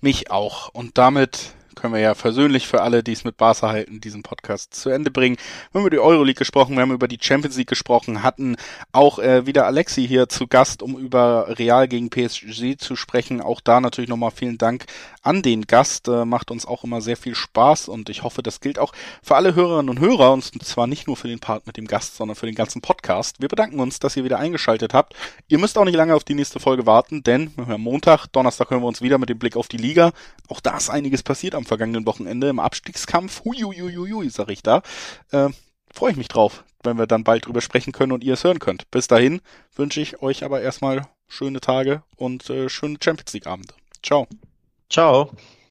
Mich auch. Und damit können wir ja versöhnlich für alle, die es mit Barca halten, diesen Podcast zu Ende bringen. Wir haben über die Euroleague gesprochen, wir haben über die Champions League gesprochen, hatten auch äh, wieder Alexi hier zu Gast, um über Real gegen PSG zu sprechen. Auch da natürlich nochmal vielen Dank an den Gast. Äh, macht uns auch immer sehr viel Spaß und ich hoffe, das gilt auch für alle Hörerinnen und Hörer und zwar nicht nur für den Part mit dem Gast, sondern für den ganzen Podcast. Wir bedanken uns, dass ihr wieder eingeschaltet habt. Ihr müsst auch nicht lange auf die nächste Folge warten, denn wir Montag, Donnerstag hören wir uns wieder mit dem Blick auf die Liga. Auch da ist einiges passiert am vergangenen Wochenende im Abstiegskampf. Huiuiuiui, sag ich da. Äh, Freue ich mich drauf, wenn wir dann bald drüber sprechen können und ihr es hören könnt. Bis dahin wünsche ich euch aber erstmal schöne Tage und äh, schöne Champions League Abende. Ciao. Ciao.